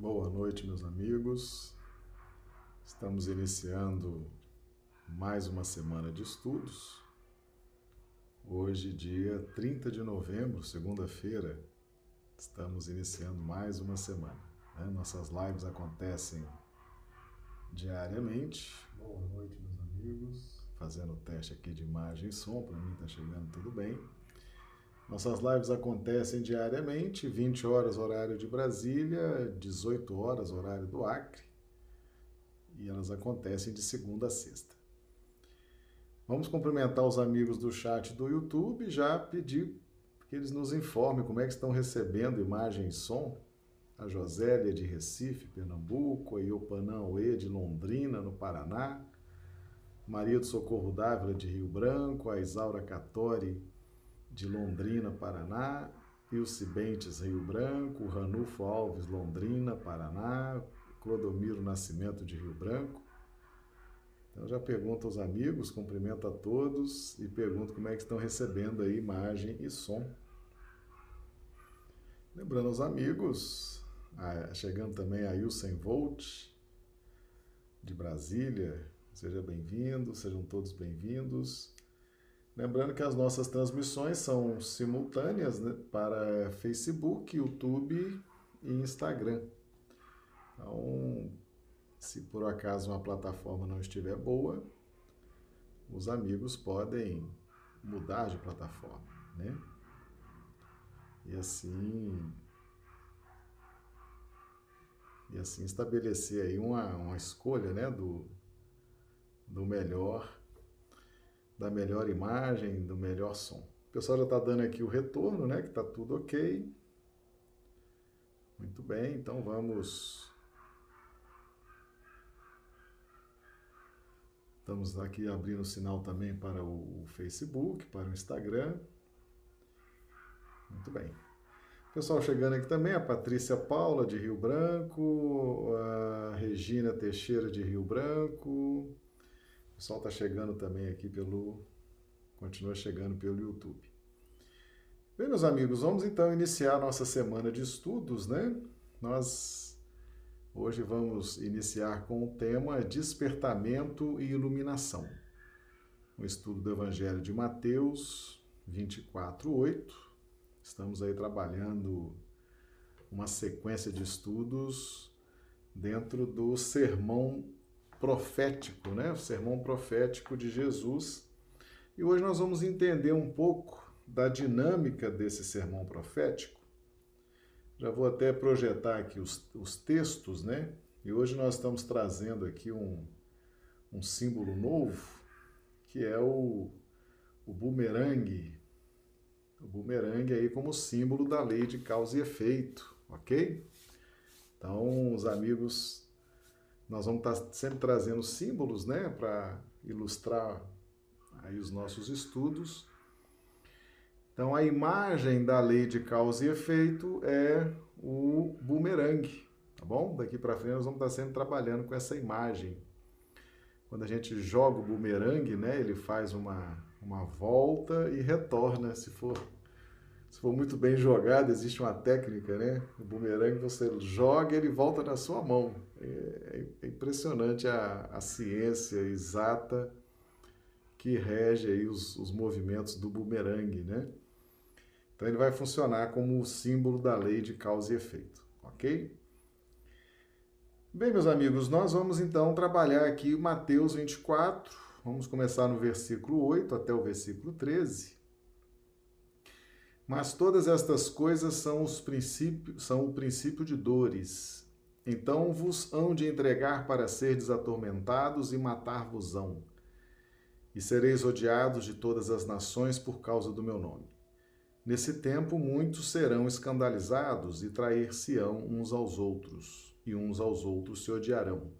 Boa noite, meus amigos. Estamos iniciando mais uma semana de estudos. Hoje, dia 30 de novembro, segunda-feira, estamos iniciando mais uma semana. Né? Nossas lives acontecem diariamente. Boa noite, meus amigos. Fazendo o teste aqui de imagem e som, para mim está chegando tudo bem. Nossas lives acontecem diariamente, 20 horas horário de Brasília, 18 horas horário do Acre, e elas acontecem de segunda a sexta. Vamos cumprimentar os amigos do chat do YouTube já pedir que eles nos informem como é que estão recebendo imagem e som. A Josélia de Recife, Pernambuco, a Iopanã Oê de Londrina, no Paraná, Maria do Socorro Dávila de Rio Branco, a Isaura Catori de Londrina, Paraná, Ilse Bentes, Rio Branco, Ranulfo Alves, Londrina, Paraná, Clodomiro Nascimento de Rio Branco. Então já pergunto aos amigos, cumprimento a todos e pergunto como é que estão recebendo aí imagem e som. Lembrando aos amigos, chegando também a Ilsen Volt, de Brasília, seja bem-vindo, sejam todos bem-vindos. Lembrando que as nossas transmissões são simultâneas né, para Facebook, YouTube e Instagram. Então, se por acaso uma plataforma não estiver boa, os amigos podem mudar de plataforma, né? E assim e assim estabelecer aí uma, uma escolha, né, do, do melhor da melhor imagem, do melhor som. O pessoal já está dando aqui o retorno, né? Que está tudo ok. Muito bem, então vamos. Estamos aqui abrindo o sinal também para o Facebook, para o Instagram. Muito bem. Pessoal chegando aqui também, a Patrícia Paula de Rio Branco, a Regina Teixeira de Rio Branco, pessoal está chegando também aqui pelo. Continua chegando pelo YouTube. Bem, meus amigos, vamos então iniciar nossa semana de estudos, né? Nós hoje vamos iniciar com o tema Despertamento e Iluminação. O estudo do Evangelho de Mateus 24, 8. Estamos aí trabalhando uma sequência de estudos dentro do sermão profético, né? O sermão profético de Jesus. E hoje nós vamos entender um pouco da dinâmica desse sermão profético. Já vou até projetar aqui os, os textos, né? E hoje nós estamos trazendo aqui um, um símbolo novo, que é o, o bumerangue. O bumerangue aí como símbolo da lei de causa e efeito, ok? Então, os amigos nós vamos estar sempre trazendo símbolos, né, para ilustrar aí os nossos estudos. Então, a imagem da lei de causa e efeito é o bumerangue, tá bom? Daqui para frente nós vamos estar sempre trabalhando com essa imagem. Quando a gente joga o bumerangue, né, ele faz uma, uma volta e retorna, se for se for muito bem jogado, existe uma técnica, né? O bumerangue você joga e ele volta na sua mão. É, é impressionante a, a ciência exata que rege aí os, os movimentos do bumerangue, né? Então ele vai funcionar como o símbolo da lei de causa e efeito, ok? Bem, meus amigos, nós vamos então trabalhar aqui Mateus 24, vamos começar no versículo 8 até o versículo 13. Mas todas estas coisas são, os princípios, são o princípio de dores. Então vos hão de entregar para serdes atormentados e matar-vos-ão. E sereis odiados de todas as nações por causa do meu nome. Nesse tempo muitos serão escandalizados e trair-se-ão uns aos outros, e uns aos outros se odiarão.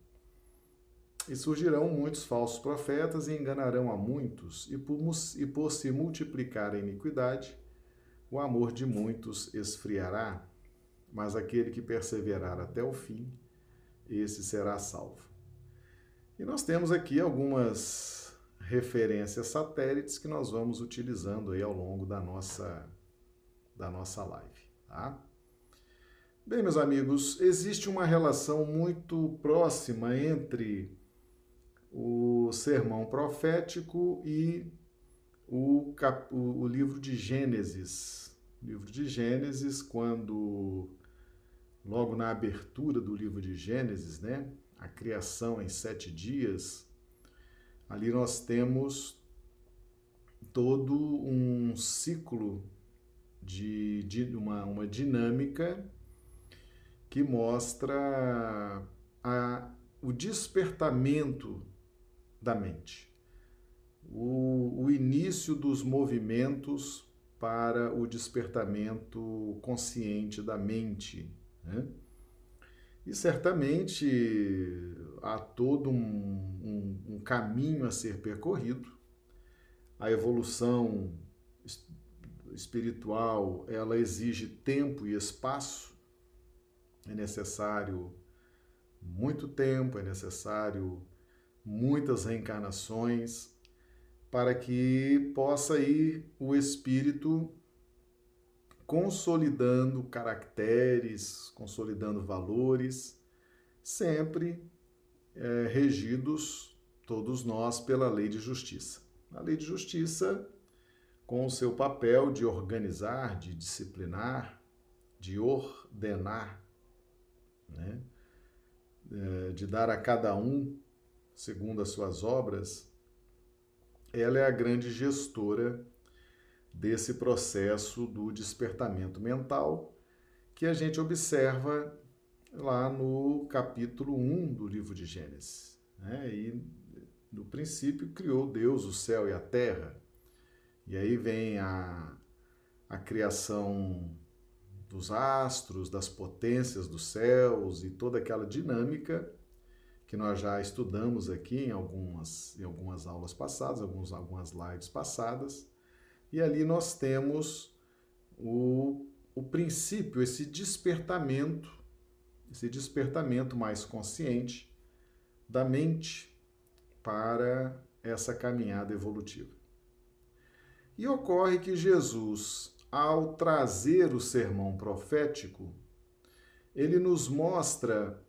E surgirão muitos falsos profetas e enganarão a muitos, e por, e por se multiplicar a iniquidade, o amor de muitos esfriará, mas aquele que perseverar até o fim, esse será salvo. E nós temos aqui algumas referências satélites que nós vamos utilizando aí ao longo da nossa da nossa live, tá? Bem, meus amigos, existe uma relação muito próxima entre o sermão profético e o, cap... o, livro de Gênesis. Livro de Gênesis, quando, logo na abertura do livro de Gênesis, né, a criação em sete dias, ali nós temos todo um ciclo de, de uma, uma dinâmica que mostra a, o despertamento da mente, o, o início dos movimentos para o despertamento consciente da mente. Né? E certamente há todo um, um, um caminho a ser percorrido. A evolução espiritual ela exige tempo e espaço. É necessário muito tempo, é necessário muitas reencarnações para que possa ir o espírito consolidando caracteres, consolidando valores, sempre é, regidos, todos nós, pela lei de justiça. A lei de justiça, com o seu papel de organizar, de disciplinar, de ordenar, né? é, de dar a cada um segundo as suas obras, ela é a grande gestora desse processo do despertamento mental que a gente observa lá no capítulo 1 do livro de Gênesis. Né? E no princípio criou Deus o céu e a terra. E aí vem a, a criação dos astros, das potências dos céus e toda aquela dinâmica que nós já estudamos aqui em algumas, em algumas aulas passadas, alguns, algumas lives passadas. E ali nós temos o, o princípio, esse despertamento, esse despertamento mais consciente da mente para essa caminhada evolutiva. E ocorre que Jesus, ao trazer o sermão profético, ele nos mostra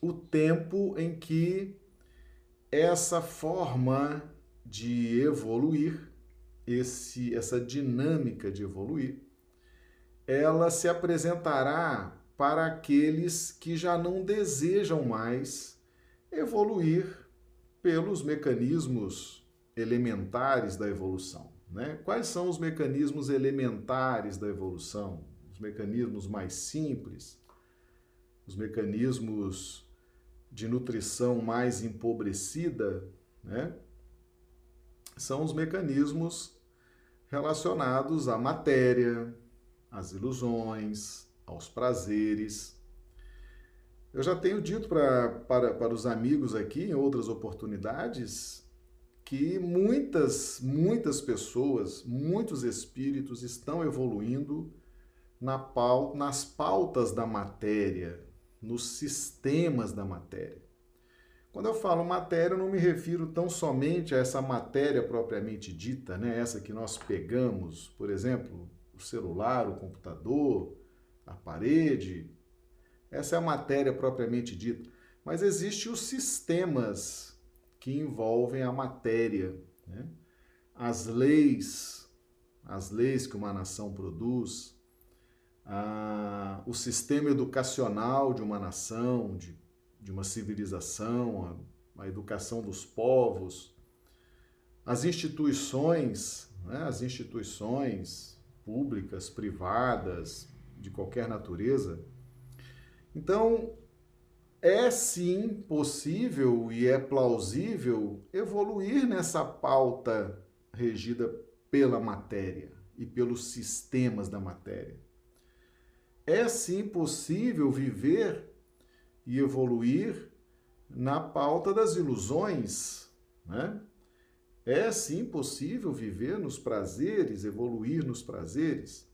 o tempo em que essa forma de evoluir, esse, essa dinâmica de evoluir, ela se apresentará para aqueles que já não desejam mais evoluir pelos mecanismos elementares da evolução. Né? Quais são os mecanismos elementares da evolução? Os mecanismos mais simples, os mecanismos de nutrição mais empobrecida, né, são os mecanismos relacionados à matéria, às ilusões, aos prazeres. Eu já tenho dito pra, para, para os amigos aqui em outras oportunidades que muitas, muitas pessoas, muitos espíritos estão evoluindo na pauta, nas pautas da matéria, nos sistemas da matéria. Quando eu falo matéria, eu não me refiro tão somente a essa matéria propriamente dita, né? essa que nós pegamos, por exemplo, o celular, o computador, a parede. Essa é a matéria propriamente dita. Mas existem os sistemas que envolvem a matéria. Né? As leis, as leis que uma nação produz, o sistema educacional de uma nação, de, de uma civilização, a, a educação dos povos, as instituições, né, as instituições públicas, privadas, de qualquer natureza. Então, é sim possível e é plausível evoluir nessa pauta regida pela matéria e pelos sistemas da matéria. É sim possível viver e evoluir na pauta das ilusões, né? É sim possível viver nos prazeres, evoluir nos prazeres,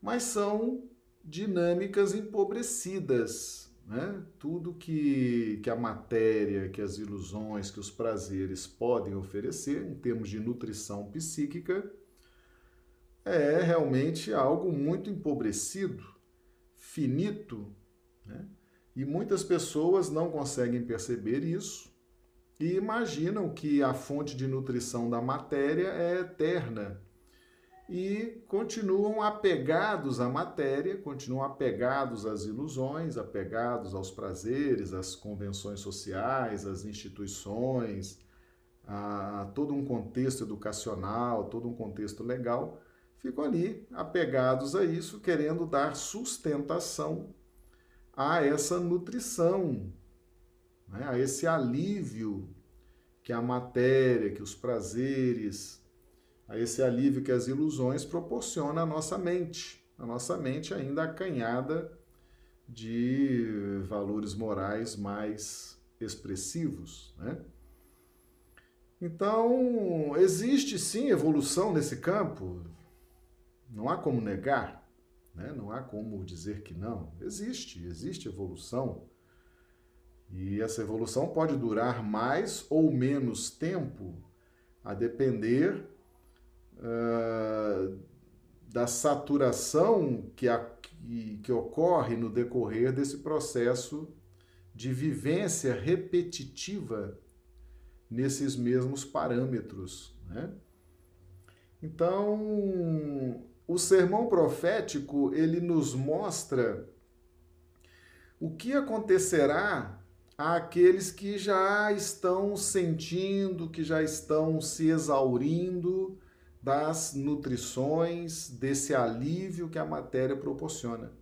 mas são dinâmicas empobrecidas, né? Tudo que, que a matéria, que as ilusões, que os prazeres podem oferecer em termos de nutrição psíquica é realmente algo muito empobrecido finito, né? e muitas pessoas não conseguem perceber isso e imaginam que a fonte de nutrição da matéria é eterna e continuam apegados à matéria, continuam apegados às ilusões, apegados aos prazeres, às convenções sociais, às instituições, a todo um contexto educacional, todo um contexto legal, ficam ali apegados a isso, querendo dar sustentação a essa nutrição, né? a esse alívio que a matéria, que os prazeres, a esse alívio que as ilusões proporcionam à nossa mente, a nossa mente ainda acanhada de valores morais mais expressivos, né? Então, existe sim evolução nesse campo, não há como negar, né? não há como dizer que não. Existe, existe evolução. E essa evolução pode durar mais ou menos tempo, a depender uh, da saturação que, a, que, que ocorre no decorrer desse processo de vivência repetitiva nesses mesmos parâmetros. Né? Então, o sermão profético ele nos mostra o que acontecerá àqueles que já estão sentindo, que já estão se exaurindo das nutrições, desse alívio que a matéria proporciona.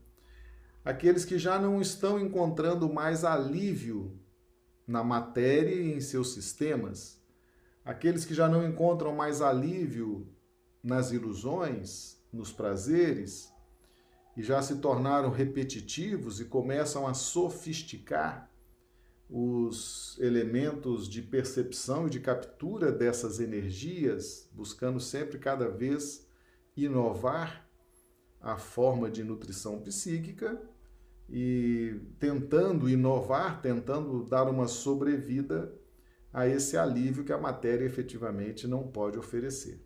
Aqueles que já não estão encontrando mais alívio na matéria e em seus sistemas, aqueles que já não encontram mais alívio nas ilusões, nos prazeres, e já se tornaram repetitivos e começam a sofisticar os elementos de percepção e de captura dessas energias, buscando sempre cada vez inovar a forma de nutrição psíquica e tentando inovar, tentando dar uma sobrevida a esse alívio que a matéria efetivamente não pode oferecer.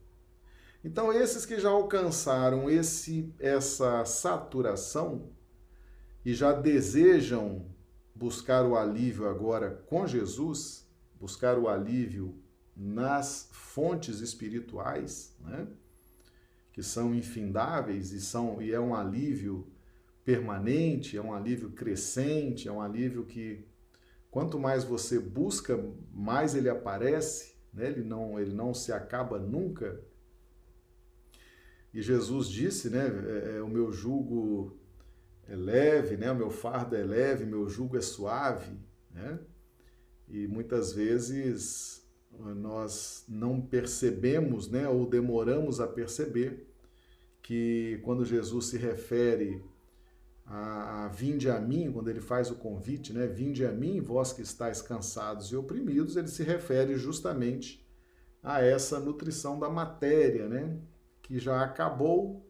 Então, esses que já alcançaram esse, essa saturação e já desejam buscar o alívio agora com Jesus, buscar o alívio nas fontes espirituais, né? que são infindáveis e são e é um alívio permanente, é um alívio crescente, é um alívio que quanto mais você busca, mais ele aparece, né? ele, não, ele não se acaba nunca. E Jesus disse, né, é, é, o meu jugo é leve, né, o meu fardo é leve, meu jugo é suave, né? E muitas vezes nós não percebemos, né, ou demoramos a perceber que quando Jesus se refere a, a vinde a mim, quando ele faz o convite, né? Vinde a mim, vós que estáis cansados e oprimidos, ele se refere justamente a essa nutrição da matéria, né? Que já acabou,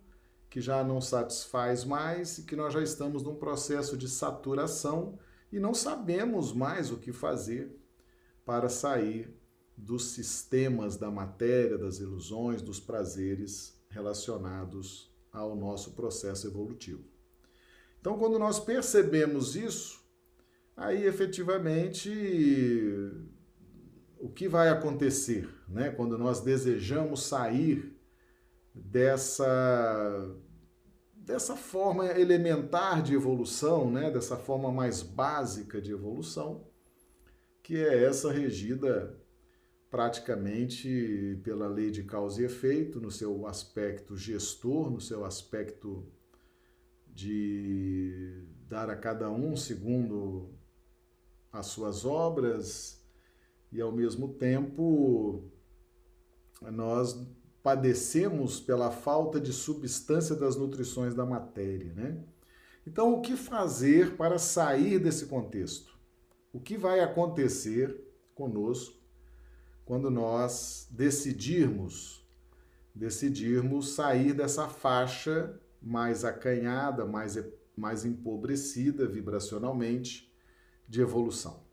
que já não satisfaz mais e que nós já estamos num processo de saturação e não sabemos mais o que fazer para sair dos sistemas da matéria, das ilusões, dos prazeres relacionados ao nosso processo evolutivo. Então, quando nós percebemos isso, aí efetivamente o que vai acontecer, né? Quando nós desejamos sair dessa dessa forma elementar de evolução, né? Dessa forma mais básica de evolução, que é essa regida praticamente pela lei de causa e efeito, no seu aspecto gestor, no seu aspecto de dar a cada um segundo as suas obras e ao mesmo tempo nós padecemos pela falta de substância das nutrições da matéria, né? Então, o que fazer para sair desse contexto? O que vai acontecer conosco quando nós decidirmos decidirmos sair dessa faixa mais acanhada, mais, mais empobrecida vibracionalmente de evolução.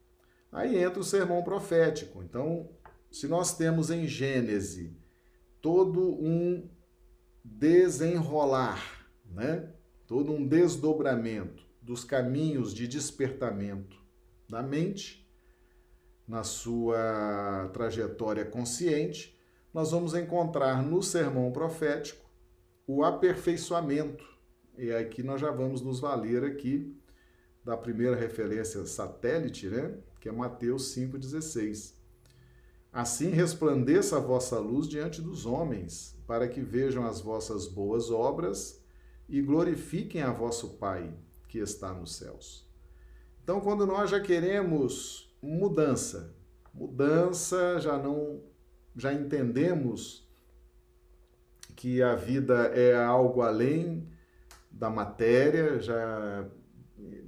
Aí entra o sermão profético. Então, se nós temos em Gênese todo um desenrolar, né? todo um desdobramento dos caminhos de despertamento da mente na sua trajetória consciente, nós vamos encontrar no sermão profético o aperfeiçoamento. E aqui nós já vamos nos valer aqui da primeira referência satélite, né? Que é Mateus 5:16. Assim resplandeça a vossa luz diante dos homens, para que vejam as vossas boas obras e glorifiquem a vosso Pai que está nos céus. Então, quando nós já queremos mudança, mudança, já não já entendemos que a vida é algo além da matéria, já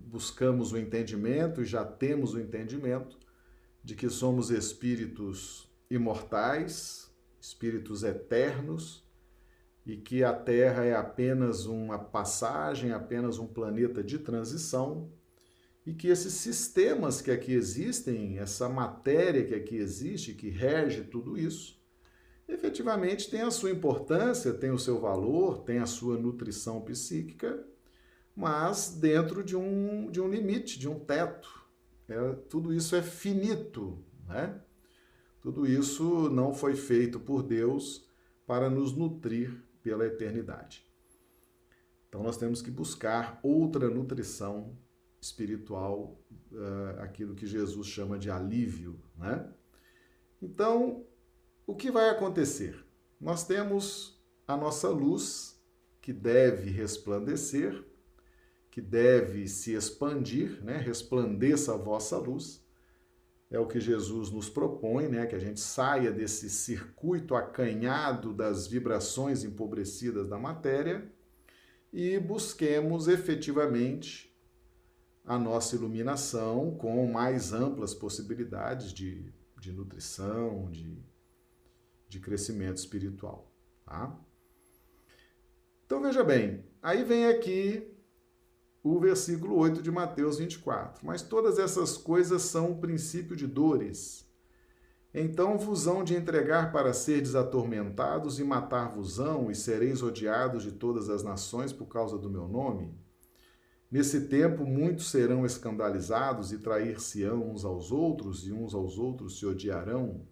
buscamos o entendimento e já temos o entendimento de que somos espíritos imortais, espíritos eternos e que a Terra é apenas uma passagem, apenas um planeta de transição e que esses sistemas que aqui existem, essa matéria que aqui existe, que rege tudo isso, efetivamente tem a sua importância, tem o seu valor, tem a sua nutrição psíquica, mas dentro de um, de um limite, de um teto. É, tudo isso é finito, né? Tudo isso não foi feito por Deus para nos nutrir pela eternidade. Então nós temos que buscar outra nutrição espiritual, uh, aquilo que Jesus chama de alívio, né? Então, o que vai acontecer? Nós temos a nossa luz que deve resplandecer que deve se expandir, né? resplandeça a vossa luz. É o que Jesus nos propõe, né? que a gente saia desse circuito acanhado das vibrações empobrecidas da matéria e busquemos efetivamente a nossa iluminação com mais amplas possibilidades de, de nutrição, de, de crescimento espiritual. Tá? Então veja bem, aí vem aqui o versículo 8 de Mateus 24. Mas todas essas coisas são o princípio de dores. Então vos hão de entregar para serdes atormentados e matar-vos-ão, e sereis odiados de todas as nações por causa do meu nome. Nesse tempo muitos serão escandalizados e trair-se-ão uns aos outros, e uns aos outros se odiarão,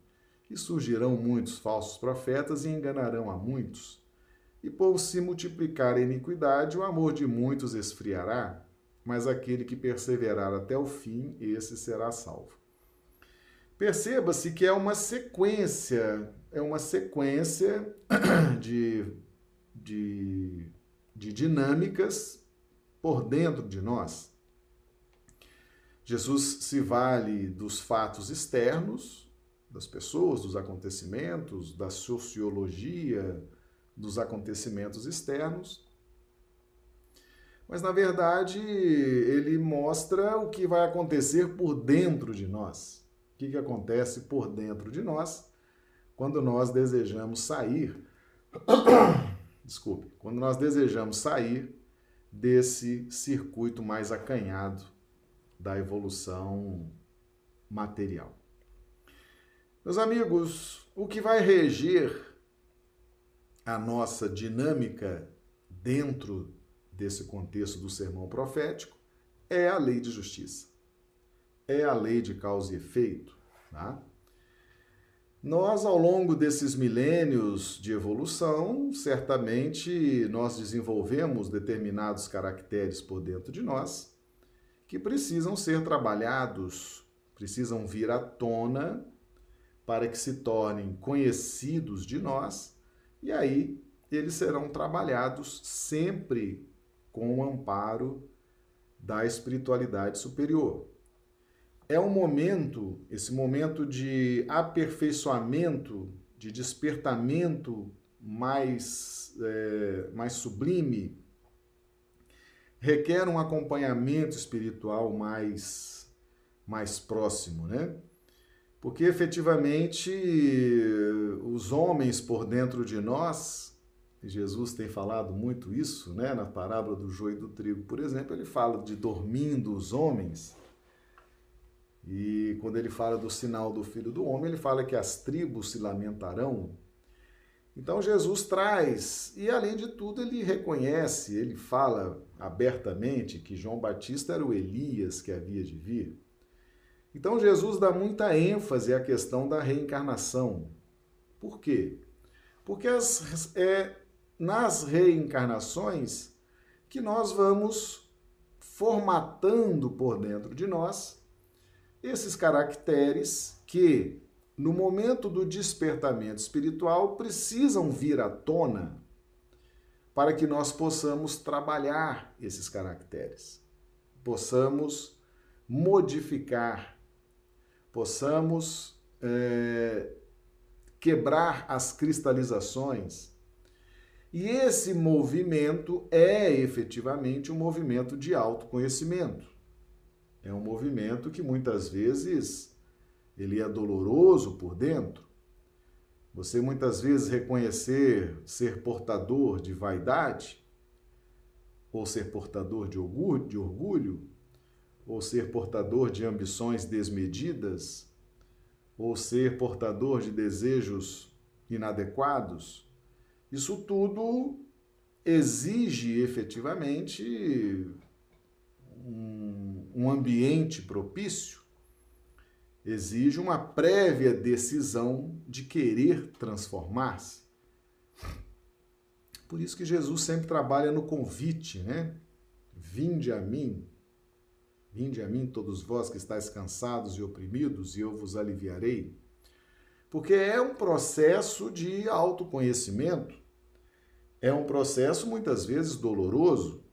e surgirão muitos falsos profetas e enganarão a muitos e por se multiplicar a iniquidade, o amor de muitos esfriará, mas aquele que perseverar até o fim, esse será salvo. Perceba-se que é uma sequência, é uma sequência de, de, de dinâmicas por dentro de nós. Jesus se vale dos fatos externos, das pessoas, dos acontecimentos, da sociologia, dos acontecimentos externos. Mas, na verdade, ele mostra o que vai acontecer por dentro de nós. O que, que acontece por dentro de nós quando nós desejamos sair. Desculpe, quando nós desejamos sair desse circuito mais acanhado da evolução material. Meus amigos, o que vai reger a nossa dinâmica dentro desse contexto do sermão profético é a lei de justiça. É a lei de causa e efeito. Tá? Nós, ao longo desses milênios de evolução, certamente nós desenvolvemos determinados caracteres por dentro de nós que precisam ser trabalhados, precisam vir à tona para que se tornem conhecidos de nós e aí eles serão trabalhados sempre com o amparo da espiritualidade superior. É um momento, esse momento de aperfeiçoamento, de despertamento mais, é, mais sublime, requer um acompanhamento espiritual mais, mais próximo, né? Porque efetivamente os homens por dentro de nós, Jesus tem falado muito isso, né? Na parábola do joio e do trigo, por exemplo, ele fala de dormindo os homens. E quando ele fala do sinal do filho do homem, ele fala que as tribos se lamentarão. Então Jesus traz, e além de tudo, ele reconhece, ele fala abertamente que João Batista era o Elias que havia de vir. Então Jesus dá muita ênfase à questão da reencarnação. Por quê? Porque as, é nas reencarnações que nós vamos formatando por dentro de nós esses caracteres que no momento do despertamento espiritual, precisam vir à tona para que nós possamos trabalhar esses caracteres, possamos modificar, possamos é, quebrar as cristalizações. E esse movimento é efetivamente um movimento de autoconhecimento. É um movimento que muitas vezes ele é doloroso por dentro. Você muitas vezes reconhecer ser portador de vaidade, ou ser portador de orgulho, de orgulho, ou ser portador de ambições desmedidas, ou ser portador de desejos inadequados, isso tudo exige efetivamente um, ambiente propício exige uma prévia decisão de querer transformar-se. Por isso que Jesus sempre trabalha no convite, né? Vinde a mim, vinde a mim todos vós que estáis cansados e oprimidos, e eu vos aliviarei. Porque é um processo de autoconhecimento, é um processo muitas vezes doloroso,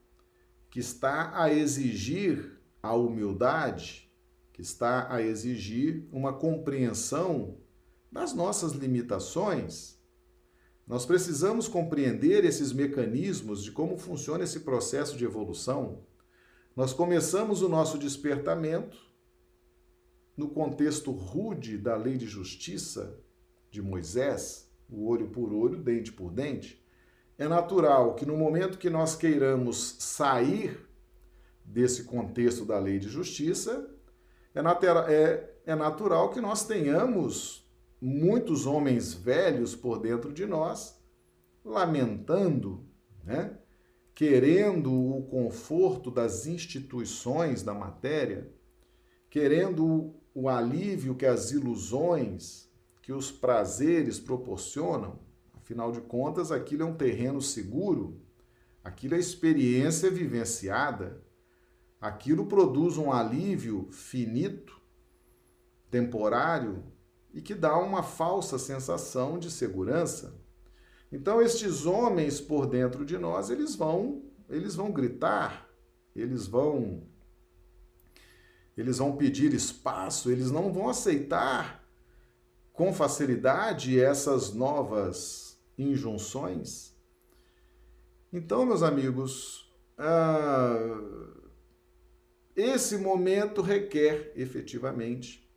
que está a exigir a humildade, que está a exigir uma compreensão das nossas limitações. Nós precisamos compreender esses mecanismos de como funciona esse processo de evolução. Nós começamos o nosso despertamento no contexto rude da lei de justiça de Moisés, o olho por olho, dente por dente. É natural que no momento que nós queiramos sair desse contexto da lei de justiça, é, é, é natural que nós tenhamos muitos homens velhos por dentro de nós, lamentando, né? Querendo o conforto das instituições da matéria, querendo o alívio que as ilusões, que os prazeres proporcionam. Afinal de contas, aquilo é um terreno seguro, aquilo é experiência vivenciada, aquilo produz um alívio finito, temporário e que dá uma falsa sensação de segurança. Então estes homens por dentro de nós, eles vão, eles vão gritar, eles vão eles vão pedir espaço, eles não vão aceitar com facilidade essas novas injunções. Então, meus amigos, ah, esse momento requer efetivamente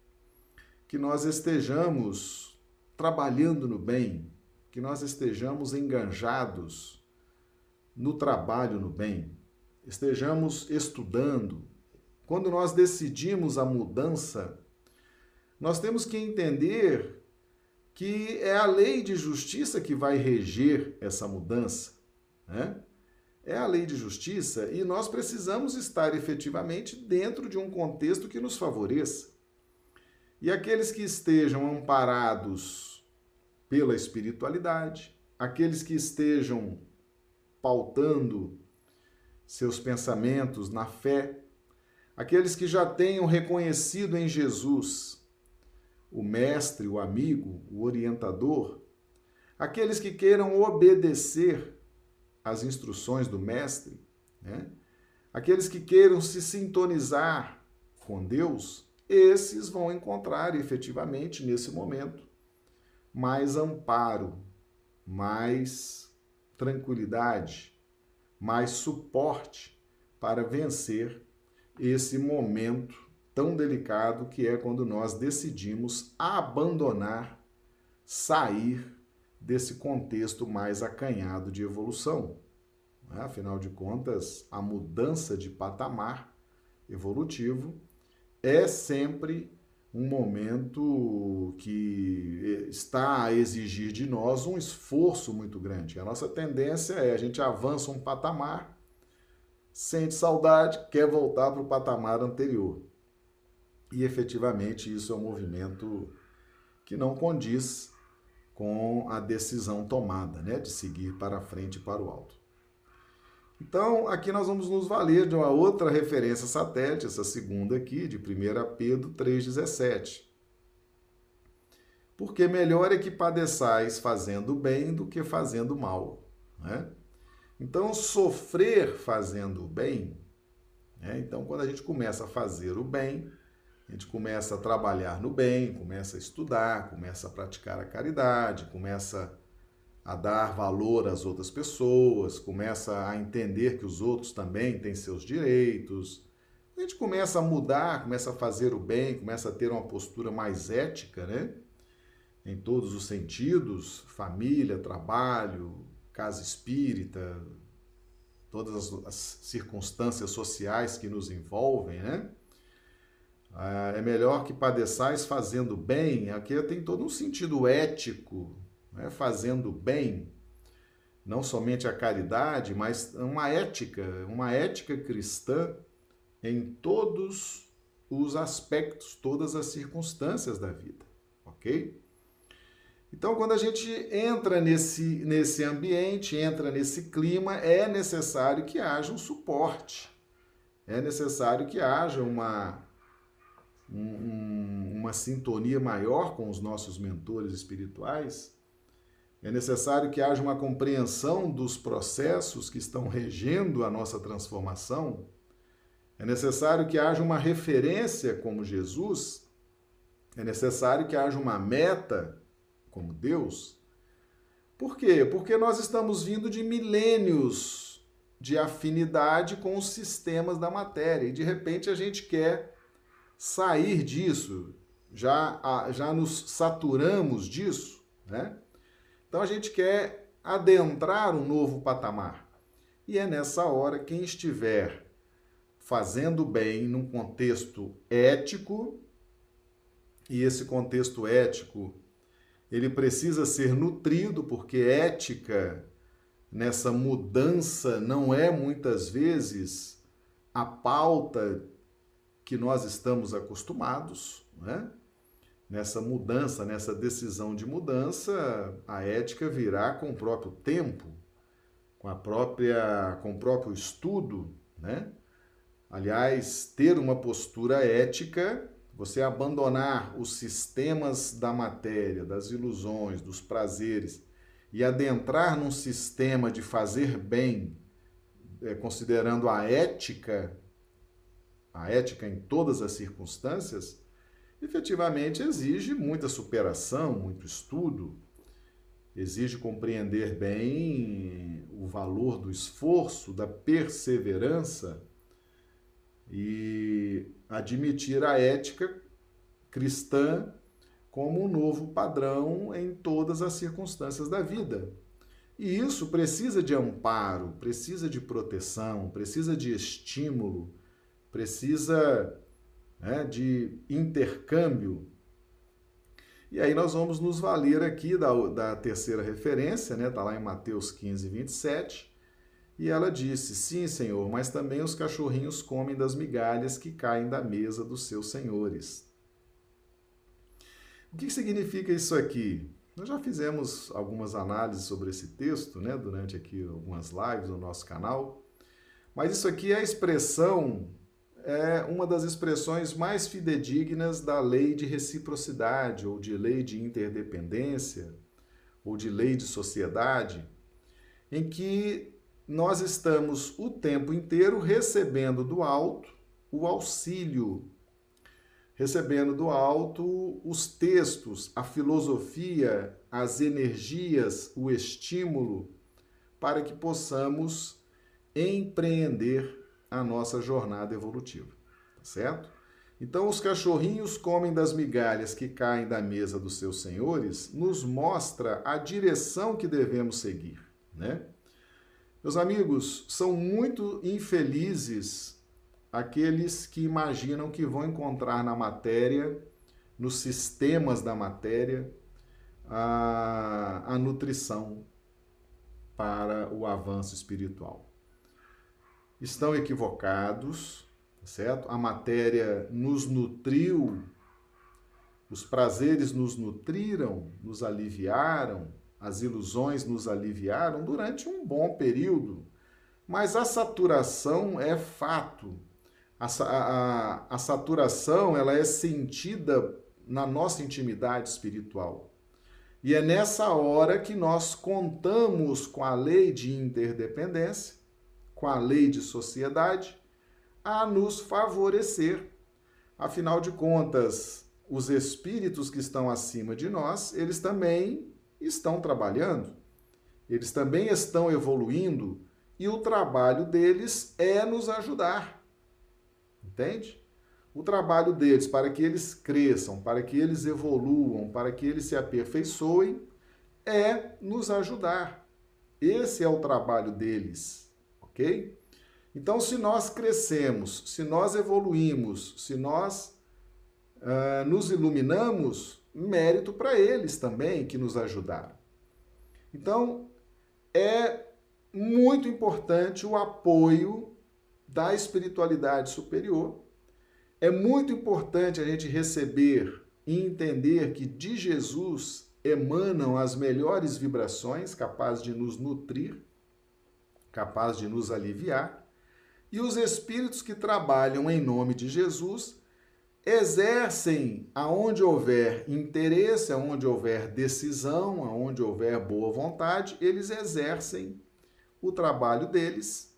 que nós estejamos trabalhando no bem, que nós estejamos enganjados no trabalho no bem, estejamos estudando. Quando nós decidimos a mudança, nós temos que entender que é a lei de justiça que vai reger essa mudança. Né? é a lei de justiça e nós precisamos estar efetivamente dentro de um contexto que nos favoreça. E aqueles que estejam amparados pela espiritualidade, aqueles que estejam pautando seus pensamentos na fé, aqueles que já tenham reconhecido em Jesus o mestre, o amigo, o orientador, aqueles que queiram obedecer as instruções do Mestre, né? aqueles que queiram se sintonizar com Deus, esses vão encontrar efetivamente nesse momento mais amparo, mais tranquilidade, mais suporte para vencer esse momento tão delicado que é quando nós decidimos abandonar, sair desse contexto mais acanhado de evolução. Né? Afinal de contas, a mudança de patamar evolutivo é sempre um momento que está a exigir de nós um esforço muito grande. A nossa tendência é a gente avança um patamar, sente saudade, quer voltar para o patamar anterior. E efetivamente isso é um movimento que não condiz com a decisão tomada, né, de seguir para frente e para o alto. Então, aqui nós vamos nos valer de uma outra referência satélite, essa segunda aqui, de 1 Pedro 3,17. Porque melhor é que padeçais fazendo bem do que fazendo mal. Né? Então, sofrer fazendo o bem, né? então, quando a gente começa a fazer o bem, a gente começa a trabalhar no bem, começa a estudar, começa a praticar a caridade, começa a dar valor às outras pessoas, começa a entender que os outros também têm seus direitos. A gente começa a mudar, começa a fazer o bem, começa a ter uma postura mais ética, né? Em todos os sentidos, família, trabalho, casa espírita, todas as, as circunstâncias sociais que nos envolvem, né? Ah, é melhor que padeçais fazendo bem, aqui tem todo um sentido ético, né, fazendo bem, não somente a caridade, mas uma ética, uma ética cristã em todos os aspectos, todas as circunstâncias da vida, ok? Então, quando a gente entra nesse, nesse ambiente, entra nesse clima, é necessário que haja um suporte, é necessário que haja uma, um, uma sintonia maior com os nossos mentores espirituais é necessário que haja uma compreensão dos processos que estão regendo a nossa transformação. É necessário que haja uma referência como Jesus. É necessário que haja uma meta como Deus. Por quê? Porque nós estamos vindo de milênios de afinidade com os sistemas da matéria e de repente a gente quer sair disso. Já, já nos saturamos disso, né? Então a gente quer adentrar um novo patamar. E é nessa hora quem estiver fazendo bem num contexto ético, e esse contexto ético ele precisa ser nutrido, porque ética nessa mudança não é muitas vezes a pauta que nós estamos acostumados, né? Nessa mudança, nessa decisão de mudança, a ética virá com o próprio tempo, com a própria, com o próprio estudo, né? Aliás, ter uma postura ética, você abandonar os sistemas da matéria, das ilusões, dos prazeres e adentrar num sistema de fazer bem, é, considerando a ética, a ética em todas as circunstâncias, efetivamente exige muita superação, muito estudo, exige compreender bem o valor do esforço, da perseverança e admitir a ética cristã como um novo padrão em todas as circunstâncias da vida. E isso precisa de amparo, precisa de proteção, precisa de estímulo, precisa né, de intercâmbio. E aí nós vamos nos valer aqui da, da terceira referência, né? Está lá em Mateus 15, 27. E ela disse: Sim, Senhor, mas também os cachorrinhos comem das migalhas que caem da mesa dos seus senhores. O que significa isso aqui? Nós já fizemos algumas análises sobre esse texto, né, durante aqui algumas lives no nosso canal. Mas isso aqui é a expressão é uma das expressões mais fidedignas da lei de reciprocidade, ou de lei de interdependência, ou de lei de sociedade, em que nós estamos o tempo inteiro recebendo do alto o auxílio, recebendo do alto os textos, a filosofia, as energias, o estímulo, para que possamos empreender a nossa jornada evolutiva, tá certo? Então, os cachorrinhos comem das migalhas que caem da mesa dos seus senhores, nos mostra a direção que devemos seguir, né? Meus amigos, são muito infelizes aqueles que imaginam que vão encontrar na matéria nos sistemas da matéria a, a nutrição para o avanço espiritual. Estão equivocados, tá certo? A matéria nos nutriu, os prazeres nos nutriram, nos aliviaram, as ilusões nos aliviaram durante um bom período. Mas a saturação é fato. A, a, a saturação ela é sentida na nossa intimidade espiritual. E é nessa hora que nós contamos com a lei de interdependência, com a lei de sociedade, a nos favorecer. Afinal de contas, os espíritos que estão acima de nós, eles também estão trabalhando, eles também estão evoluindo e o trabalho deles é nos ajudar. Entende? o trabalho deles para que eles cresçam, para que eles evoluam, para que eles se aperfeiçoem, é nos ajudar. Esse é o trabalho deles, ok? Então, se nós crescemos, se nós evoluímos, se nós uh, nos iluminamos, mérito para eles também que nos ajudaram. Então, é muito importante o apoio da espiritualidade superior é muito importante a gente receber e entender que de Jesus emanam as melhores vibrações capazes de nos nutrir, capazes de nos aliviar, e os espíritos que trabalham em nome de Jesus exercem aonde houver interesse, aonde houver decisão, aonde houver boa vontade, eles exercem o trabalho deles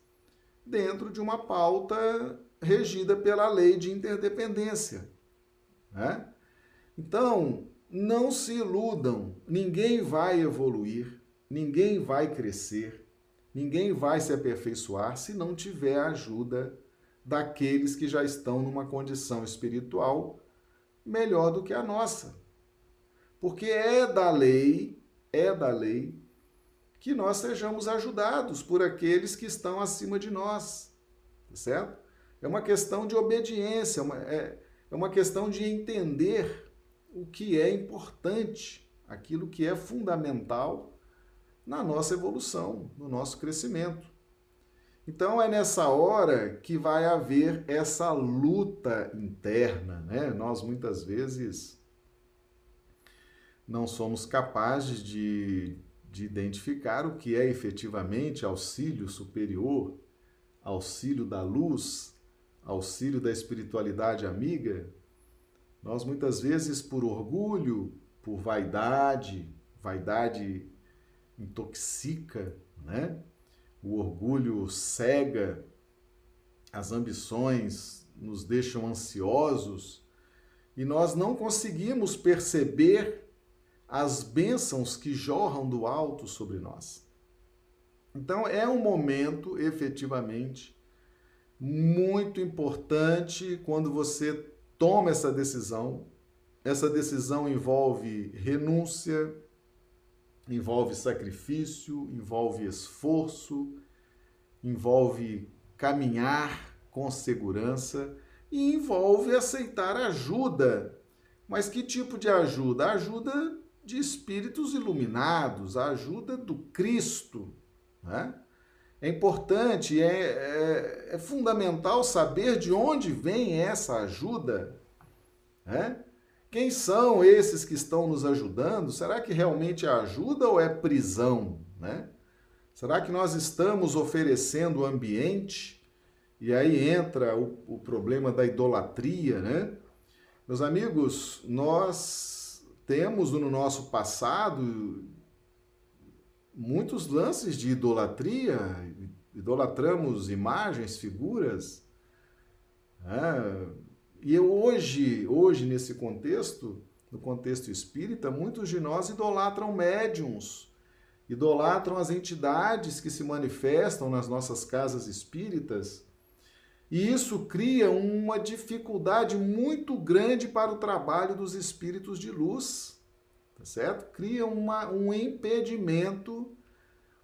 dentro de uma pauta regida pela lei de interdependência. Né? Então, não se iludam, ninguém vai evoluir, ninguém vai crescer, ninguém vai se aperfeiçoar se não tiver a ajuda daqueles que já estão numa condição espiritual melhor do que a nossa. Porque é da lei, é da lei, que nós sejamos ajudados por aqueles que estão acima de nós, tá certo? É uma questão de obediência, uma, é, é uma questão de entender o que é importante, aquilo que é fundamental na nossa evolução, no nosso crescimento. Então é nessa hora que vai haver essa luta interna, né? Nós muitas vezes não somos capazes de, de identificar o que é efetivamente auxílio superior, auxílio da luz, auxílio da espiritualidade amiga, nós muitas vezes, por orgulho, por vaidade, vaidade intoxica, né? O orgulho cega, as ambições nos deixam ansiosos e nós não conseguimos perceber as bênçãos que jorram do alto sobre nós. Então é um momento, efetivamente, muito importante quando você toma essa decisão. Essa decisão envolve renúncia, envolve sacrifício, envolve esforço, envolve caminhar com segurança e envolve aceitar ajuda. Mas que tipo de ajuda? Ajuda de espíritos iluminados, a ajuda do Cristo, né? É importante, é, é, é fundamental saber de onde vem essa ajuda. Né? Quem são esses que estão nos ajudando? Será que realmente é ajuda ou é prisão? Né? Será que nós estamos oferecendo ambiente? E aí entra o, o problema da idolatria, né? Meus amigos, nós temos no nosso passado muitos lances de idolatria, idolatramos imagens, figuras. Né? E hoje, hoje, nesse contexto, no contexto espírita, muitos de nós idolatram médiums, idolatram as entidades que se manifestam nas nossas casas espíritas. E isso cria uma dificuldade muito grande para o trabalho dos espíritos de luz tá certo? Cria uma, um impedimento.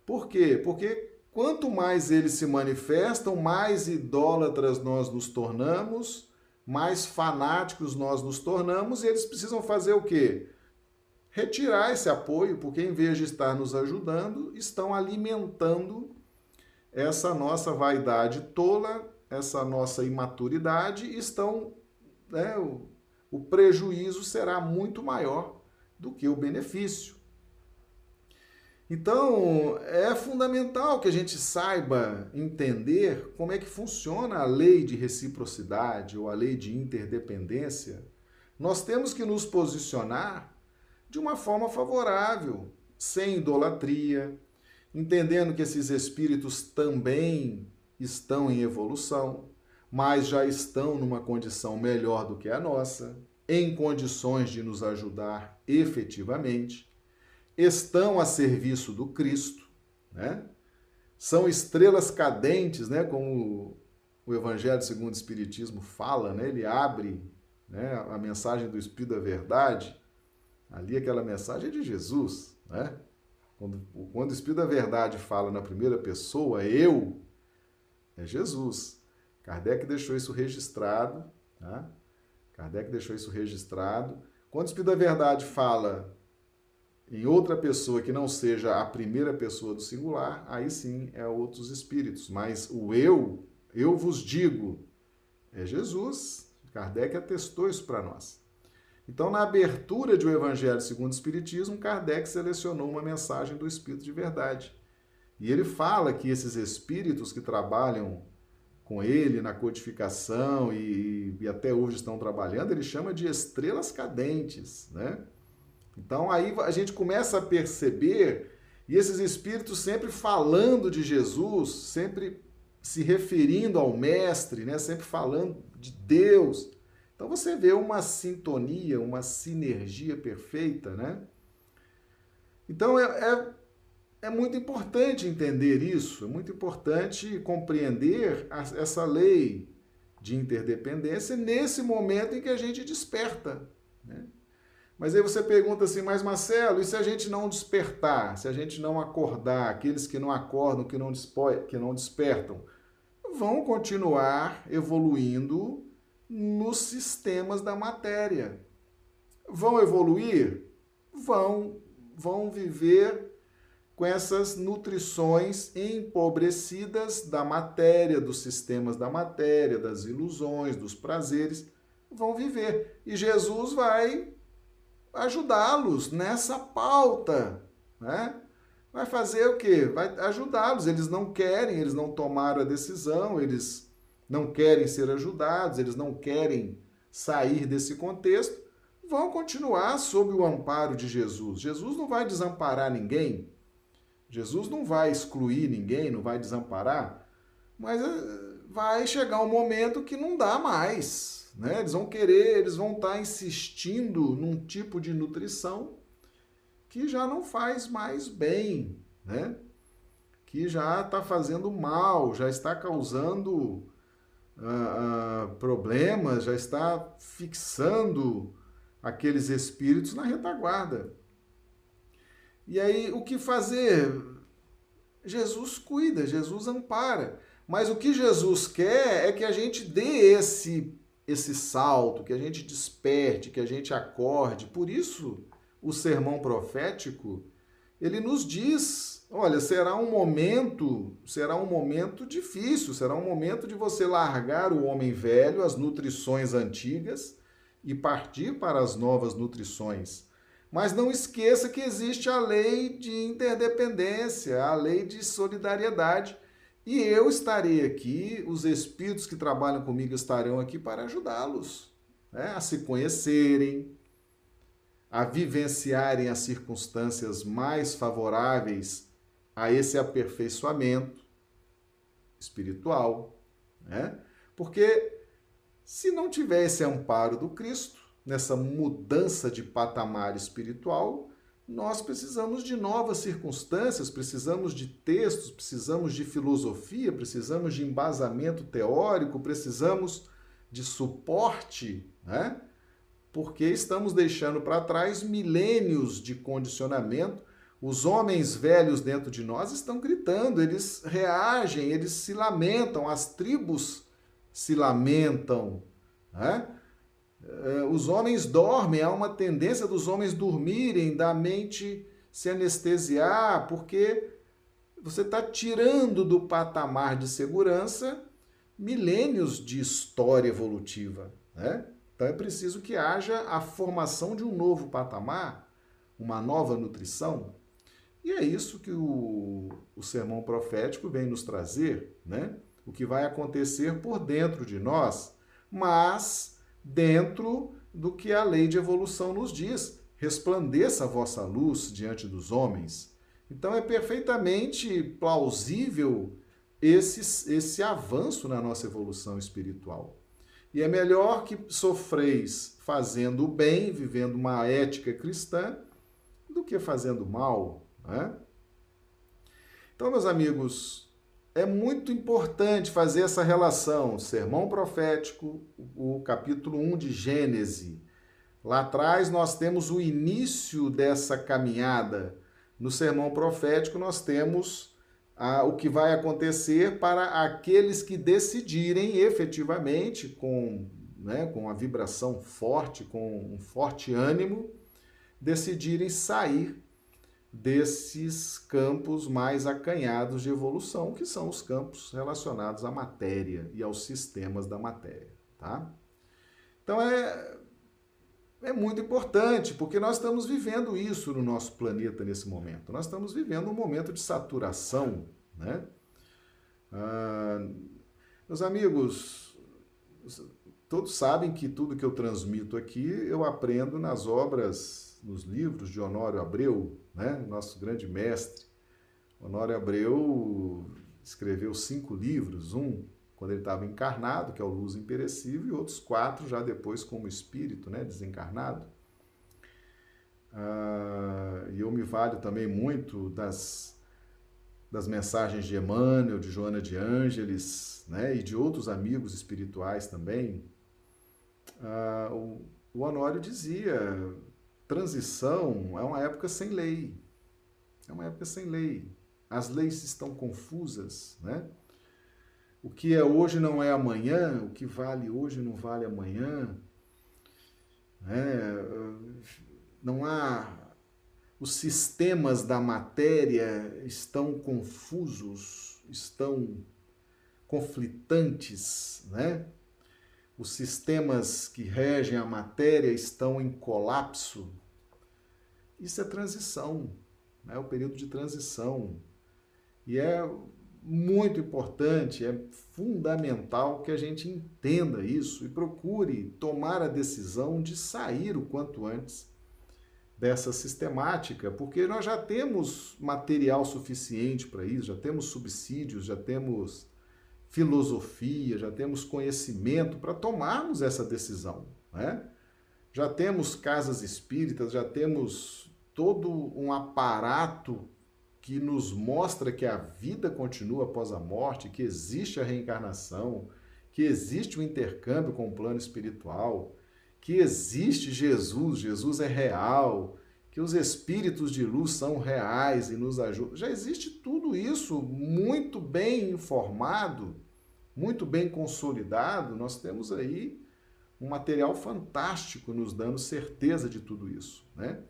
Por quê? Porque quanto mais eles se manifestam, mais idólatras nós nos tornamos, mais fanáticos nós nos tornamos e eles precisam fazer o quê? Retirar esse apoio, porque em vez de estar nos ajudando, estão alimentando essa nossa vaidade tola, essa nossa imaturidade, estão. Né, o, o prejuízo será muito maior do que o benefício. Então, é fundamental que a gente saiba entender como é que funciona a lei de reciprocidade ou a lei de interdependência. Nós temos que nos posicionar de uma forma favorável, sem idolatria, entendendo que esses espíritos também estão em evolução, mas já estão numa condição melhor do que a nossa, em condições de nos ajudar efetivamente estão a serviço do Cristo, né? São estrelas cadentes, né? Como o Evangelho segundo o Espiritismo fala, né? Ele abre né? a mensagem do Espírito da Verdade. Ali aquela mensagem é de Jesus, né? Quando, quando o Espírito da Verdade fala na primeira pessoa, eu, é Jesus. Kardec deixou isso registrado, tá? Kardec deixou isso registrado. Quando o Espírito da Verdade fala em outra pessoa que não seja a primeira pessoa do singular, aí sim é outros espíritos. Mas o eu, eu vos digo, é Jesus. Kardec atestou isso para nós. Então, na abertura de O Evangelho segundo o Espiritismo, Kardec selecionou uma mensagem do Espírito de Verdade. E ele fala que esses espíritos que trabalham com ele na codificação e, e até hoje estão trabalhando, ele chama de estrelas cadentes, né? Então aí a gente começa a perceber, e esses espíritos sempre falando de Jesus, sempre se referindo ao Mestre, né? sempre falando de Deus. Então você vê uma sintonia, uma sinergia perfeita, né? Então é, é, é muito importante entender isso, é muito importante compreender a, essa lei de interdependência nesse momento em que a gente desperta. Né? Mas aí você pergunta assim, mas Marcelo, e se a gente não despertar, se a gente não acordar, aqueles que não acordam, que não, que não despertam, vão continuar evoluindo nos sistemas da matéria. Vão evoluir? Vão, vão viver com essas nutrições empobrecidas da matéria, dos sistemas da matéria, das ilusões, dos prazeres, vão viver. E Jesus vai ajudá-los nessa pauta, né? Vai fazer o quê? Vai ajudá-los. Eles não querem, eles não tomaram a decisão, eles não querem ser ajudados, eles não querem sair desse contexto, vão continuar sob o amparo de Jesus. Jesus não vai desamparar ninguém. Jesus não vai excluir ninguém, não vai desamparar, mas eh, vai chegar um momento que não dá mais né? Eles vão querer, eles vão estar tá insistindo num tipo de nutrição que já não faz mais bem, né? Que já está fazendo mal, já está causando uh, uh, problemas, já está fixando aqueles espíritos na retaguarda. E aí, o que fazer? Jesus cuida, Jesus ampara. Mas o que Jesus quer é que a gente dê esse esse salto, que a gente desperte, que a gente acorde. Por isso, o sermão profético, ele nos diz, olha, será um momento, será um momento difícil, será um momento de você largar o homem velho, as nutrições antigas e partir para as novas nutrições. Mas não esqueça que existe a lei de interdependência, a lei de solidariedade e eu estarei aqui, os espíritos que trabalham comigo estarão aqui para ajudá-los né, a se conhecerem, a vivenciarem as circunstâncias mais favoráveis a esse aperfeiçoamento espiritual. Né? Porque se não tiver esse amparo do Cristo, nessa mudança de patamar espiritual, nós precisamos de novas circunstâncias, precisamos de textos, precisamos de filosofia, precisamos de embasamento teórico, precisamos de suporte, né? Porque estamos deixando para trás milênios de condicionamento. Os homens velhos dentro de nós estão gritando, eles reagem, eles se lamentam, as tribos se lamentam Né? É, os homens dormem, há uma tendência dos homens dormirem, da mente se anestesiar, porque você está tirando do patamar de segurança milênios de história evolutiva. Né? Então é preciso que haja a formação de um novo patamar, uma nova nutrição. E é isso que o, o sermão profético vem nos trazer, né? O que vai acontecer por dentro de nós, mas dentro do que a lei de evolução nos diz. Resplandeça a vossa luz diante dos homens. Então é perfeitamente plausível esse, esse avanço na nossa evolução espiritual. E é melhor que sofreis fazendo o bem, vivendo uma ética cristã, do que fazendo mal. Né? Então, meus amigos, é muito importante fazer essa relação. Sermão profético, o capítulo 1 de Gênesis. Lá atrás nós temos o início dessa caminhada. No sermão profético nós temos ah, o que vai acontecer para aqueles que decidirem efetivamente, com, né, com a vibração forte, com um forte ânimo, decidirem sair desses campos mais acanhados de evolução, que são os campos relacionados à matéria e aos sistemas da matéria, tá? Então é é muito importante, porque nós estamos vivendo isso no nosso planeta nesse momento. Nós estamos vivendo um momento de saturação, né? Ah, meus amigos, todos sabem que tudo que eu transmito aqui eu aprendo nas obras, nos livros de Honório Abreu, né? Nosso grande mestre. Honório Abreu escreveu cinco livros, um quando ele estava encarnado, que é o Luz Imperecível, e outros quatro já depois como espírito, né, desencarnado. Ah, e eu me valho também muito das, das mensagens de Emmanuel, de Joana de Ângeles, né, e de outros amigos espirituais também. Ah, o, o Honório dizia: transição é uma época sem lei. É uma época sem lei. As leis estão confusas, né? O que é hoje não é amanhã, o que vale hoje não vale amanhã. É, não há. Os sistemas da matéria estão confusos, estão conflitantes, né? Os sistemas que regem a matéria estão em colapso. Isso é transição, é o período de transição. E é muito importante, é fundamental que a gente entenda isso e procure tomar a decisão de sair o quanto antes dessa sistemática, porque nós já temos material suficiente para isso, já temos subsídios, já temos filosofia, já temos conhecimento para tomarmos essa decisão, né? Já temos casas espíritas, já temos todo um aparato que nos mostra que a vida continua após a morte, que existe a reencarnação, que existe o um intercâmbio com o plano espiritual, que existe Jesus, Jesus é real, que os espíritos de luz são reais e nos ajudam. Já existe tudo isso muito bem informado, muito bem consolidado. Nós temos aí um material fantástico nos dando certeza de tudo isso, né?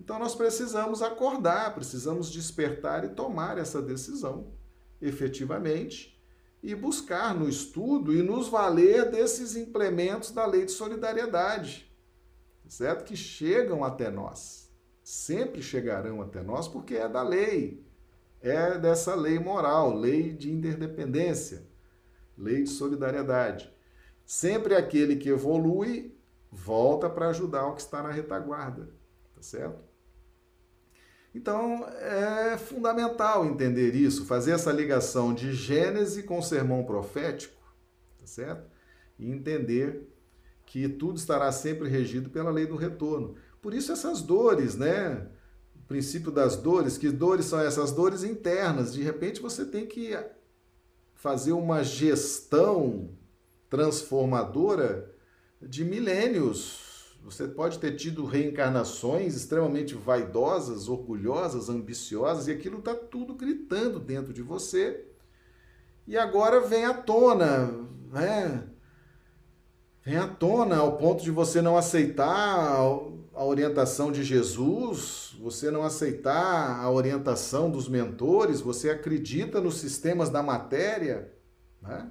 Então nós precisamos acordar, precisamos despertar e tomar essa decisão efetivamente e buscar no estudo e nos valer desses implementos da lei de solidariedade, certo? Que chegam até nós, sempre chegarão até nós porque é da lei, é dessa lei moral, lei de interdependência, lei de solidariedade. Sempre aquele que evolui volta para ajudar o que está na retaguarda, tá certo? Então, é fundamental entender isso, fazer essa ligação de Gênese com o sermão profético, tá certo? E entender que tudo estará sempre regido pela lei do retorno. Por isso essas dores, né? O princípio das dores, que dores são essas dores internas. De repente você tem que fazer uma gestão transformadora de milênios você pode ter tido reencarnações extremamente vaidosas, orgulhosas, ambiciosas, e aquilo está tudo gritando dentro de você. E agora vem à tona, né? vem à tona ao ponto de você não aceitar a orientação de Jesus, você não aceitar a orientação dos mentores, você acredita nos sistemas da matéria, né?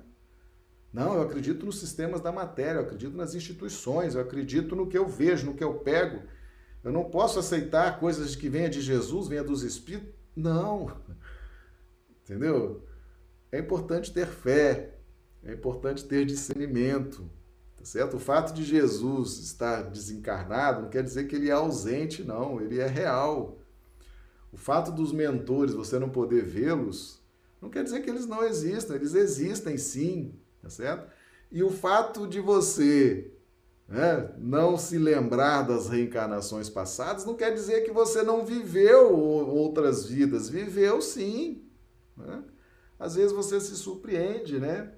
Não, eu acredito nos sistemas da matéria, eu acredito nas instituições, eu acredito no que eu vejo, no que eu pego. Eu não posso aceitar coisas que venha de Jesus, venha dos Espíritos. Não. Entendeu? É importante ter fé, é importante ter discernimento, tá certo? O fato de Jesus estar desencarnado não quer dizer que ele é ausente, não, ele é real. O fato dos mentores você não poder vê-los não quer dizer que eles não existam, eles existem sim, tá certo? E o fato de você né, não se lembrar das reencarnações passadas não quer dizer que você não viveu outras vidas. Viveu sim. Né? Às vezes você se surpreende, né?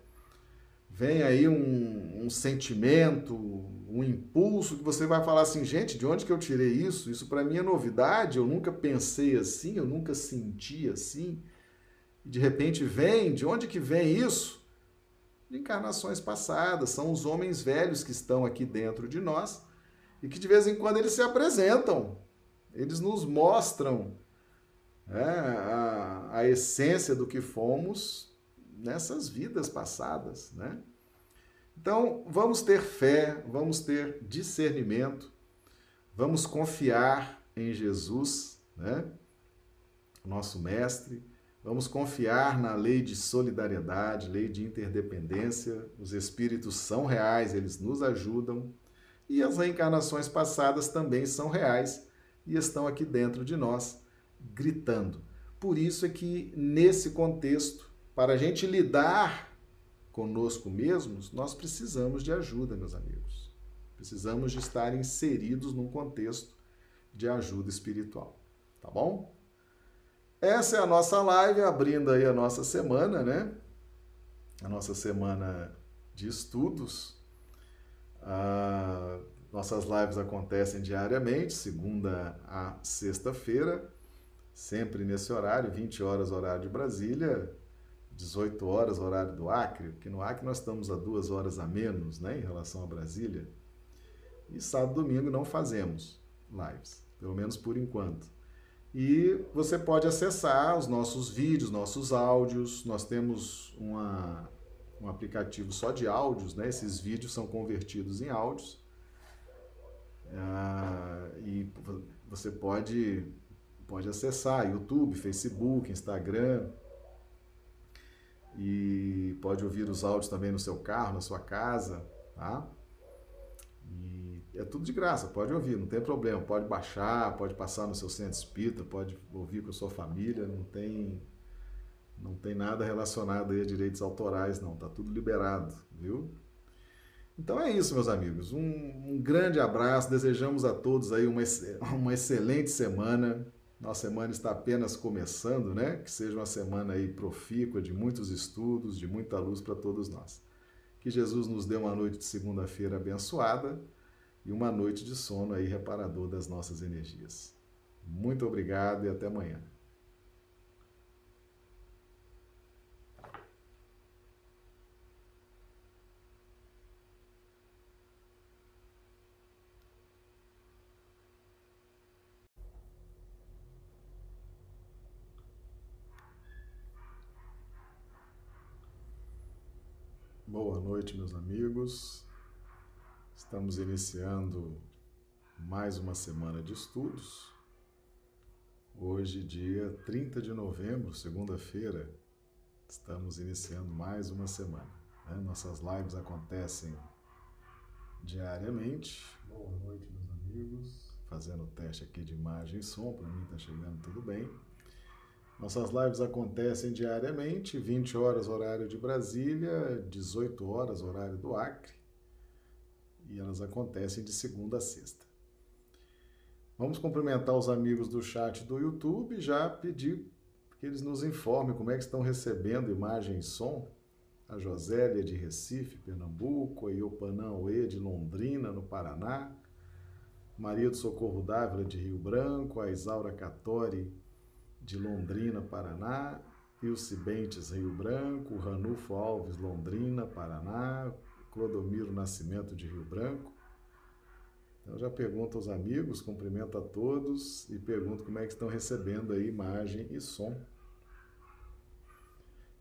Vem aí um, um sentimento, um impulso que você vai falar assim, gente, de onde que eu tirei isso? Isso para mim é novidade, eu nunca pensei assim, eu nunca senti assim. E de repente vem, de onde que vem isso? de encarnações passadas, são os homens velhos que estão aqui dentro de nós e que de vez em quando eles se apresentam, eles nos mostram é, a, a essência do que fomos nessas vidas passadas, né? Então, vamos ter fé, vamos ter discernimento, vamos confiar em Jesus, né? Nosso mestre, Vamos confiar na lei de solidariedade, lei de interdependência. Os espíritos são reais, eles nos ajudam. E as reencarnações passadas também são reais e estão aqui dentro de nós, gritando. Por isso é que, nesse contexto, para a gente lidar conosco mesmos, nós precisamos de ajuda, meus amigos. Precisamos de estar inseridos num contexto de ajuda espiritual. Tá bom? Essa é a nossa live, abrindo aí a nossa semana, né? A nossa semana de estudos. Ah, nossas lives acontecem diariamente, segunda a sexta-feira, sempre nesse horário, 20 horas horário de Brasília, 18 horas horário do Acre, porque no Acre nós estamos a duas horas a menos, né, em relação a Brasília. E sábado e domingo não fazemos lives, pelo menos por enquanto. E você pode acessar os nossos vídeos, nossos áudios. Nós temos uma, um aplicativo só de áudios, né? Esses vídeos são convertidos em áudios. Ah, e você pode, pode acessar YouTube, Facebook, Instagram. E pode ouvir os áudios também no seu carro, na sua casa, tá? é tudo de graça, pode ouvir, não tem problema, pode baixar, pode passar no seu centro espírita, pode ouvir com a sua família, não tem não tem nada relacionado aí a direitos autorais, não, tá tudo liberado, viu? Então é isso, meus amigos. Um, um grande abraço, desejamos a todos aí uma, uma excelente semana. Nossa semana está apenas começando, né? Que seja uma semana aí profícua, de muitos estudos, de muita luz para todos nós. Que Jesus nos dê uma noite de segunda-feira abençoada e uma noite de sono aí reparador das nossas energias. Muito obrigado e até amanhã. Boa noite, meus amigos. Estamos iniciando mais uma semana de estudos. Hoje, dia 30 de novembro, segunda-feira, estamos iniciando mais uma semana. Né? Nossas lives acontecem diariamente. Boa noite, meus amigos. Fazendo o teste aqui de imagem e som, para mim está chegando tudo bem. Nossas lives acontecem diariamente, 20 horas horário de Brasília, 18 horas horário do Acre e elas acontecem de segunda a sexta. Vamos cumprimentar os amigos do chat do YouTube já pedir que eles nos informem como é que estão recebendo imagem e som. A Josélia de Recife, Pernambuco, a Iopanã Oê de Londrina, no Paraná, Maria do Socorro Dávila de Rio Branco, a Isaura Catori de Londrina, Paraná, Ilse Bentes, Rio Branco, Ranulfo Alves, Londrina, Paraná, Clodomiro Nascimento de Rio Branco. Então já pergunto aos amigos, cumprimento a todos e pergunto como é que estão recebendo aí imagem e som.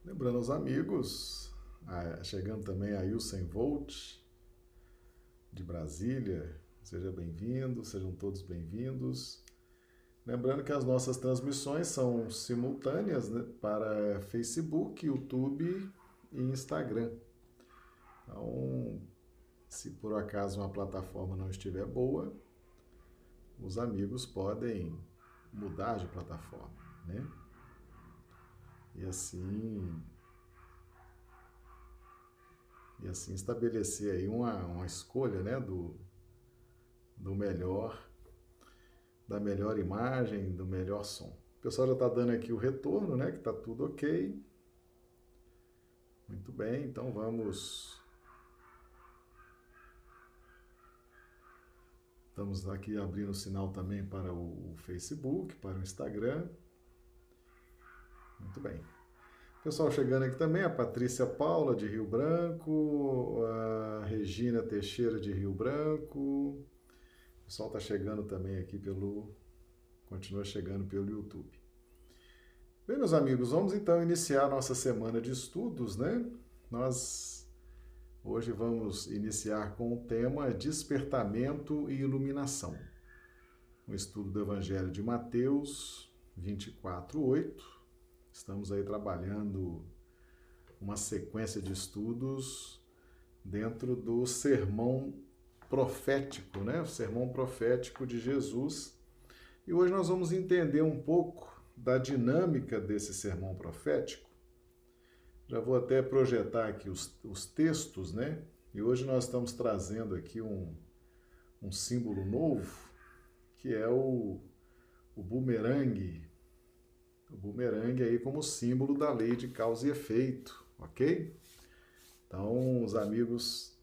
Lembrando aos amigos, chegando também a Ilsen Volt, de Brasília, seja bem-vindo, sejam todos bem-vindos. Lembrando que as nossas transmissões são simultâneas né, para Facebook, YouTube e Instagram. Então, se por acaso uma plataforma não estiver boa, os amigos podem mudar de plataforma, né? E assim e assim estabelecer aí uma, uma escolha, né, do, do melhor da melhor imagem, do melhor som. O pessoal já está dando aqui o retorno, né? Que está tudo ok. Muito bem, então vamos. Estamos aqui abrindo o sinal também para o Facebook, para o Instagram. Muito bem. Pessoal chegando aqui também, a Patrícia Paula de Rio Branco, a Regina Teixeira de Rio Branco, pessoal está chegando também aqui pelo. Continua chegando pelo YouTube. Bem, meus amigos, vamos então iniciar nossa semana de estudos, né? Nós hoje vamos iniciar com o tema Despertamento e Iluminação. O estudo do Evangelho de Mateus 24, 8. Estamos aí trabalhando uma sequência de estudos dentro do sermão profético, né? O sermão profético de Jesus. E hoje nós vamos entender um pouco da dinâmica desse sermão profético. Já vou até projetar aqui os, os textos, né? E hoje nós estamos trazendo aqui um, um símbolo novo, que é o, o bumerangue. O bumerangue aí como símbolo da lei de causa e efeito, ok? Então, os amigos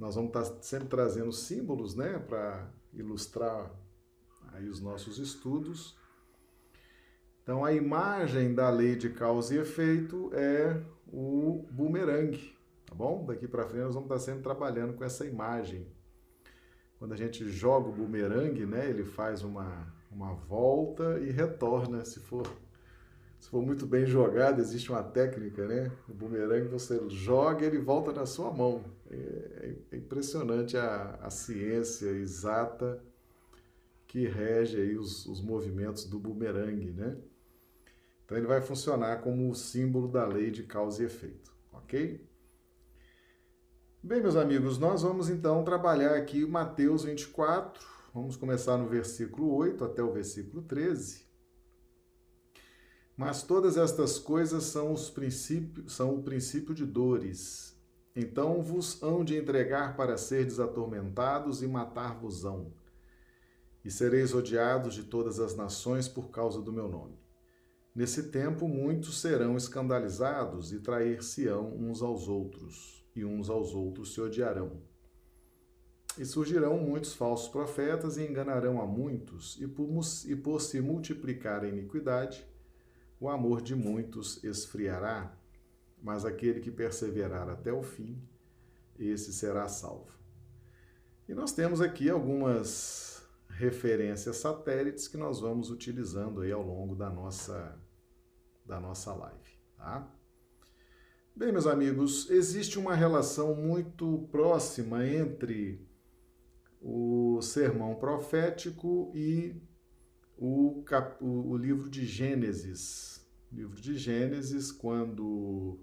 nós vamos estar sempre trazendo símbolos, né, para ilustrar aí os nossos estudos. Então, a imagem da lei de causa e efeito é o bumerangue, tá bom? Daqui para frente nós vamos estar sempre trabalhando com essa imagem. Quando a gente joga o bumerangue, né, ele faz uma, uma volta e retorna, se for se for muito bem jogado, existe uma técnica, né? O bumerangue você joga e ele volta na sua mão. É, é impressionante a, a ciência exata que rege aí os, os movimentos do bumerangue, né? Então ele vai funcionar como o símbolo da lei de causa e efeito, ok? Bem, meus amigos, nós vamos então trabalhar aqui Mateus 24, vamos começar no versículo 8 até o versículo 13. Mas todas estas coisas são, os princípios, são o princípio de dores. Então vos hão de entregar para serdes atormentados e matar-vos-ão. E sereis odiados de todas as nações por causa do meu nome. Nesse tempo muitos serão escandalizados e trair-se-ão uns aos outros, e uns aos outros se odiarão. E surgirão muitos falsos profetas e enganarão a muitos, e por, e por se multiplicar a iniquidade, o amor de muitos esfriará, mas aquele que perseverar até o fim, esse será salvo. E nós temos aqui algumas referências satélites que nós vamos utilizando aí ao longo da nossa da nossa live, tá? Bem, meus amigos, existe uma relação muito próxima entre o sermão profético e o, cap, o, livro de Gênesis. Livro de Gênesis, quando,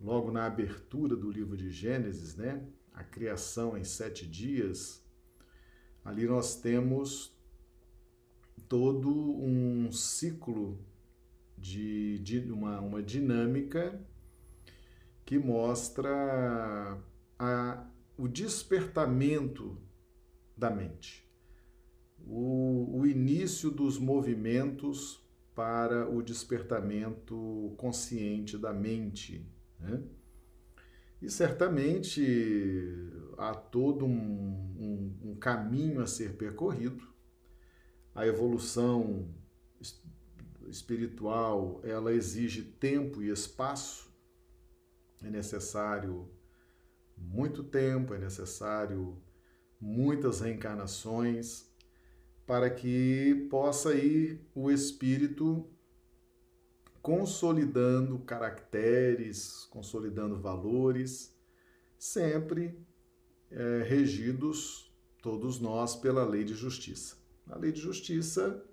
logo na abertura do livro de Gênesis, né, a criação em sete dias, ali nós temos todo um ciclo de, de uma, uma dinâmica que mostra a, o despertamento da mente o, o início dos movimentos para o despertamento consciente da mente. Né? E certamente há todo um, um, um, caminho a ser percorrido. A evolução espiritual ela exige tempo e espaço. É necessário muito tempo, é necessário muitas reencarnações para que possa ir o espírito consolidando caracteres, consolidando valores, sempre é, regidos, todos nós, pela lei de justiça. A lei de justiça,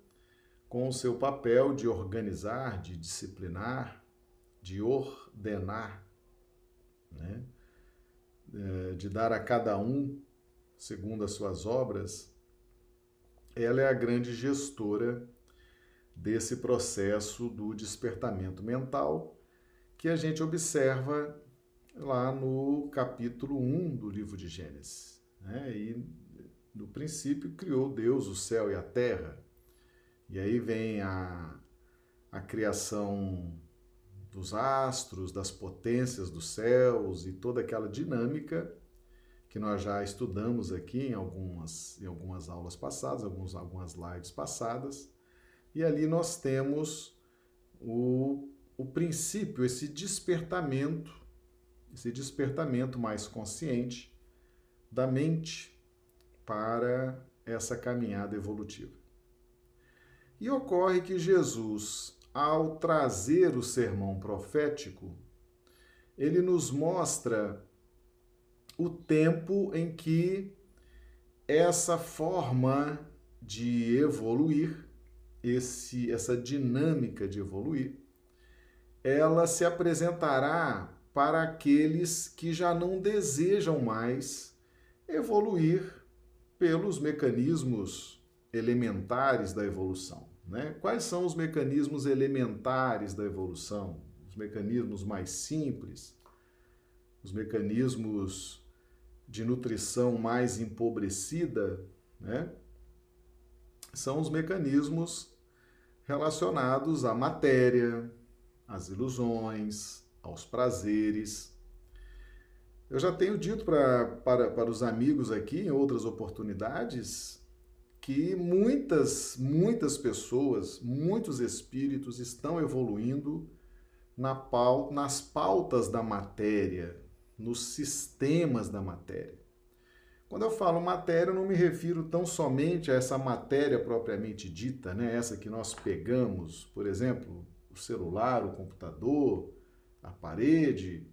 com o seu papel de organizar, de disciplinar, de ordenar, né? É, de dar a cada um segundo as suas obras, ela é a grande gestora desse processo do despertamento mental que a gente observa lá no capítulo 1 do livro de Gênesis. Né? E no princípio criou Deus o céu e a terra. E aí vem a, a criação dos astros, das potências dos céus e toda aquela dinâmica que nós já estudamos aqui em algumas, em algumas aulas passadas, alguns, algumas lives passadas. E ali nós temos o, o princípio, esse despertamento, esse despertamento mais consciente da mente para essa caminhada evolutiva. E ocorre que Jesus, ao trazer o sermão profético, ele nos mostra o tempo em que essa forma de evoluir, esse, essa dinâmica de evoluir, ela se apresentará para aqueles que já não desejam mais evoluir pelos mecanismos elementares da evolução. Né? Quais são os mecanismos elementares da evolução? Os mecanismos mais simples, os mecanismos de nutrição mais empobrecida, né, são os mecanismos relacionados à matéria, às ilusões, aos prazeres. Eu já tenho dito pra, para, para os amigos aqui em outras oportunidades que muitas, muitas pessoas, muitos espíritos estão evoluindo na pauta, nas pautas da matéria, nos sistemas da matéria. Quando eu falo matéria, eu não me refiro tão somente a essa matéria propriamente dita, né? essa que nós pegamos, por exemplo, o celular, o computador, a parede.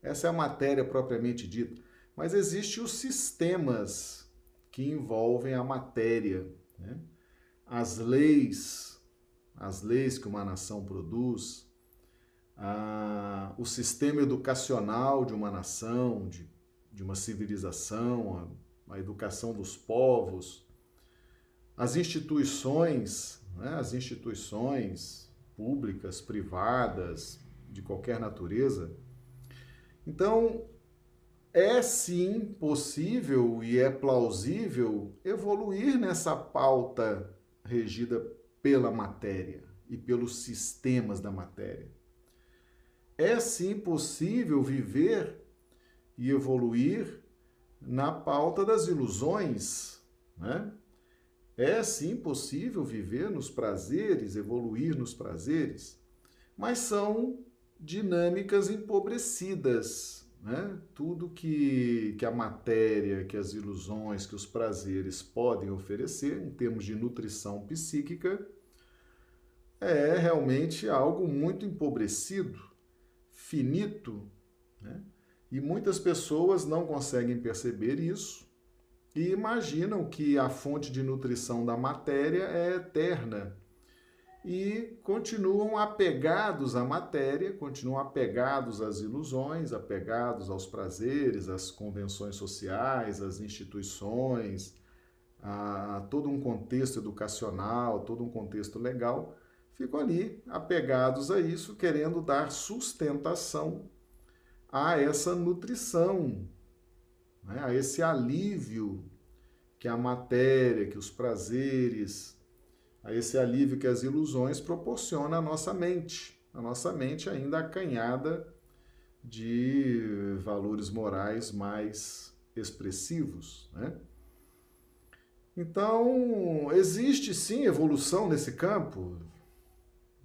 Essa é a matéria propriamente dita. Mas existem os sistemas que envolvem a matéria. Né? As leis, as leis que uma nação produz, o sistema educacional de uma nação, de, de uma civilização, a, a educação dos povos, as instituições, né, as instituições públicas, privadas, de qualquer natureza. Então, é sim possível e é plausível evoluir nessa pauta regida pela matéria e pelos sistemas da matéria. É sim possível viver e evoluir na pauta das ilusões, né? É sim possível viver nos prazeres, evoluir nos prazeres, mas são dinâmicas empobrecidas, né? Tudo que, que a matéria, que as ilusões, que os prazeres podem oferecer em termos de nutrição psíquica é realmente algo muito empobrecido finito, né? e muitas pessoas não conseguem perceber isso e imaginam que a fonte de nutrição da matéria é eterna e continuam apegados à matéria, continuam apegados às ilusões, apegados aos prazeres, às convenções sociais, às instituições, a todo um contexto educacional, todo um contexto legal ficam ali apegados a isso, querendo dar sustentação a essa nutrição, né? a esse alívio que a matéria, que os prazeres, a esse alívio que as ilusões proporcionam à nossa mente. A nossa mente ainda acanhada de valores morais mais expressivos, né? Então, existe sim evolução nesse campo,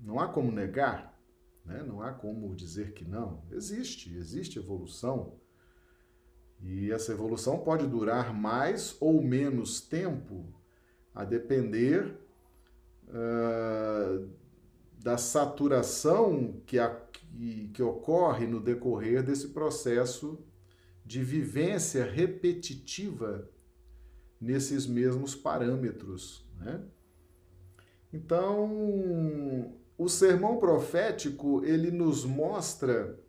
não há como negar, né? não há como dizer que não. Existe, existe evolução. E essa evolução pode durar mais ou menos tempo, a depender uh, da saturação que, a, que, que ocorre no decorrer desse processo de vivência repetitiva nesses mesmos parâmetros. Né? Então, o sermão profético ele nos mostra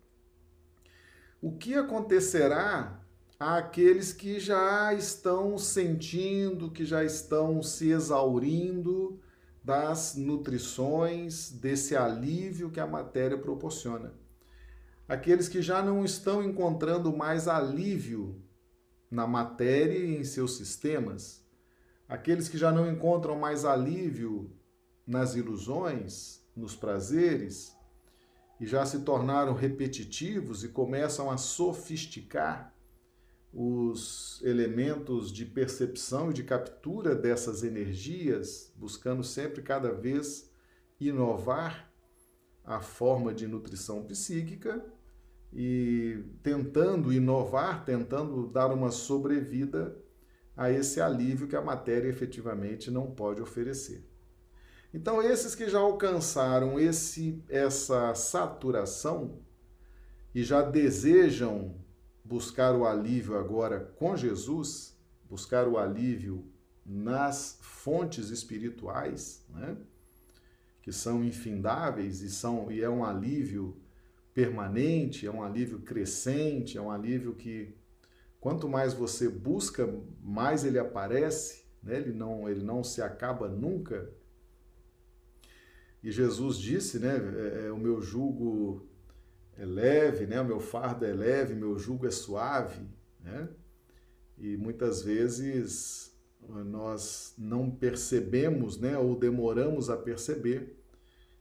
o que acontecerá àqueles que já estão sentindo, que já estão se exaurindo das nutrições, desse alívio que a matéria proporciona. Aqueles que já não estão encontrando mais alívio na matéria e em seus sistemas, aqueles que já não encontram mais alívio nas ilusões, nos prazeres, e já se tornaram repetitivos e começam a sofisticar os elementos de percepção e de captura dessas energias, buscando sempre cada vez inovar a forma de nutrição psíquica e tentando inovar, tentando dar uma sobrevida a esse alívio que a matéria efetivamente não pode oferecer. Então, esses que já alcançaram esse essa saturação e já desejam buscar o alívio agora com Jesus, buscar o alívio nas fontes espirituais, né? que são infindáveis e são e é um alívio permanente, é um alívio crescente, é um alívio que quanto mais você busca, mais ele aparece, né? ele não ele não se acaba nunca. E Jesus disse, né, é, é o meu jugo é leve, né? O meu fardo é leve, meu jugo é suave, né? E muitas vezes nós não percebemos, né, ou demoramos a perceber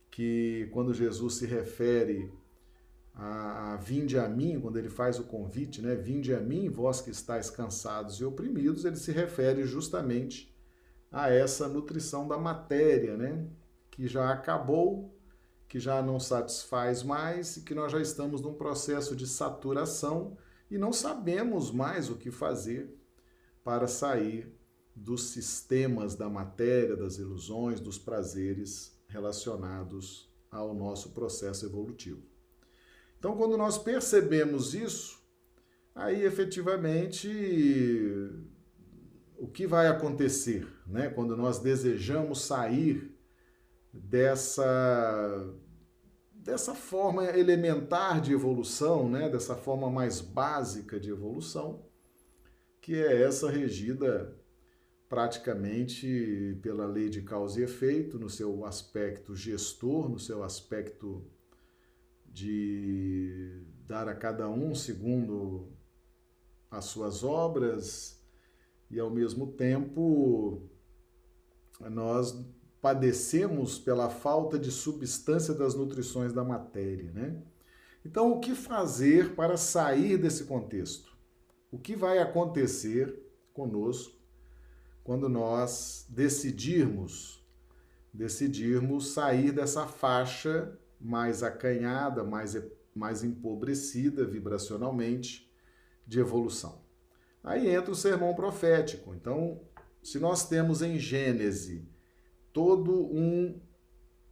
que quando Jesus se refere a, a vinde a mim, quando ele faz o convite, né, vinde a mim, vós que estáis cansados e oprimidos, ele se refere justamente a essa nutrição da matéria, né, que já acabou que já não satisfaz mais e que nós já estamos num processo de saturação e não sabemos mais o que fazer para sair dos sistemas da matéria, das ilusões, dos prazeres relacionados ao nosso processo evolutivo. Então, quando nós percebemos isso, aí efetivamente o que vai acontecer, né? Quando nós desejamos sair dessa dessa forma elementar de evolução, né, dessa forma mais básica de evolução, que é essa regida praticamente pela lei de causa e efeito, no seu aspecto gestor, no seu aspecto de dar a cada um segundo as suas obras, e ao mesmo tempo nós padecemos pela falta de substância das nutrições da matéria, né? Então, o que fazer para sair desse contexto? O que vai acontecer conosco quando nós decidirmos decidirmos sair dessa faixa mais acanhada, mais mais empobrecida vibracionalmente de evolução? Aí entra o sermão profético. Então, se nós temos em Gênese todo um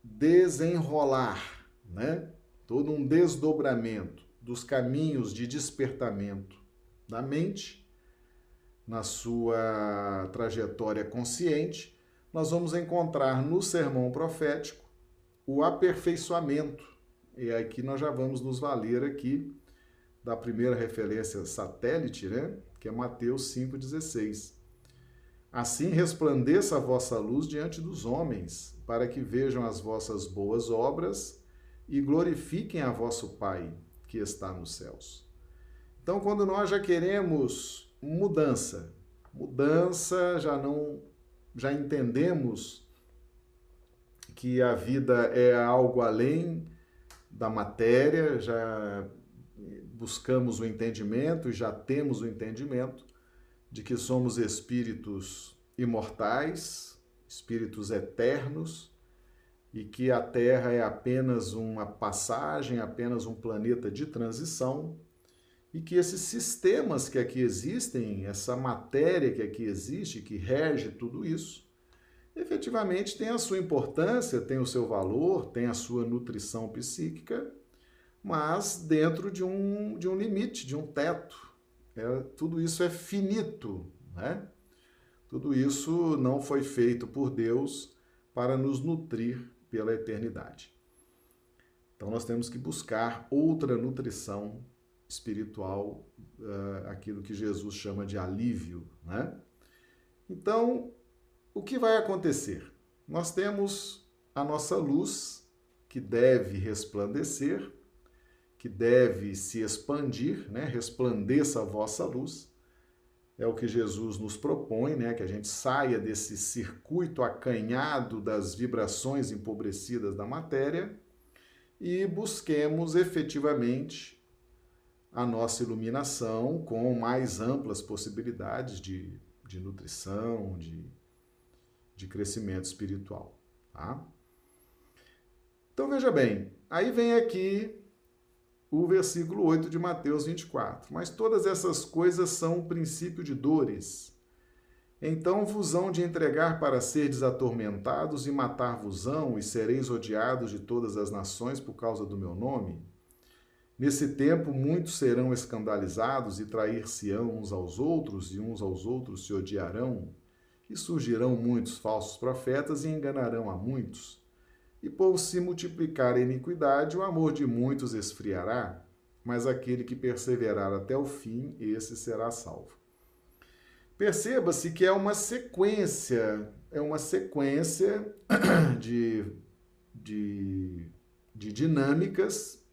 desenrolar, né? todo um desdobramento dos caminhos de despertamento da mente na sua trajetória consciente, nós vamos encontrar no sermão profético o aperfeiçoamento. E aqui nós já vamos nos valer aqui da primeira referência satélite, né? Que é Mateus 5,16. Assim resplandeça a vossa luz diante dos homens, para que vejam as vossas boas obras e glorifiquem a vosso Pai que está nos céus. Então, quando nós já queremos mudança, mudança, já não já entendemos que a vida é algo além da matéria, já buscamos o entendimento e já temos o entendimento de que somos espíritos imortais, espíritos eternos, e que a Terra é apenas uma passagem, apenas um planeta de transição, e que esses sistemas que aqui existem, essa matéria que aqui existe, que rege tudo isso, efetivamente tem a sua importância, tem o seu valor, tem a sua nutrição psíquica, mas dentro de um, de um limite, de um teto. É, tudo isso é finito, né? Tudo isso não foi feito por Deus para nos nutrir pela eternidade. Então nós temos que buscar outra nutrição espiritual, uh, aquilo que Jesus chama de alívio, né? Então, o que vai acontecer? Nós temos a nossa luz que deve resplandecer, que deve se expandir, né? Resplandeça a vossa luz. É o que Jesus nos propõe, né? Que a gente saia desse circuito acanhado das vibrações empobrecidas da matéria e busquemos efetivamente a nossa iluminação com mais amplas possibilidades de, de nutrição, de, de crescimento espiritual. Tá? Então veja bem, aí vem aqui o versículo 8 de Mateus 24. Mas todas essas coisas são o princípio de dores. Então vos hão de entregar para serdes atormentados e matar-vos-ão, e sereis odiados de todas as nações por causa do meu nome. Nesse tempo, muitos serão escandalizados e trair-se-ão uns aos outros, e uns aos outros se odiarão, e surgirão muitos falsos profetas e enganarão a muitos. E por se multiplicar a iniquidade, o amor de muitos esfriará, mas aquele que perseverar até o fim, esse será salvo. Perceba-se que é uma sequência, é uma sequência de, de, de dinâmicas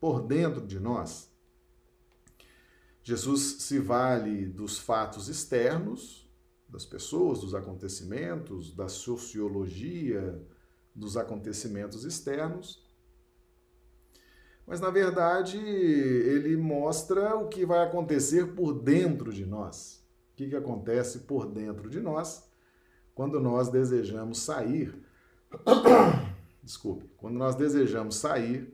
por dentro de nós. Jesus se vale dos fatos externos, das pessoas, dos acontecimentos, da sociologia dos acontecimentos externos. Mas, na verdade, ele mostra o que vai acontecer por dentro de nós. O que, que acontece por dentro de nós quando nós desejamos sair. Desculpe, quando nós desejamos sair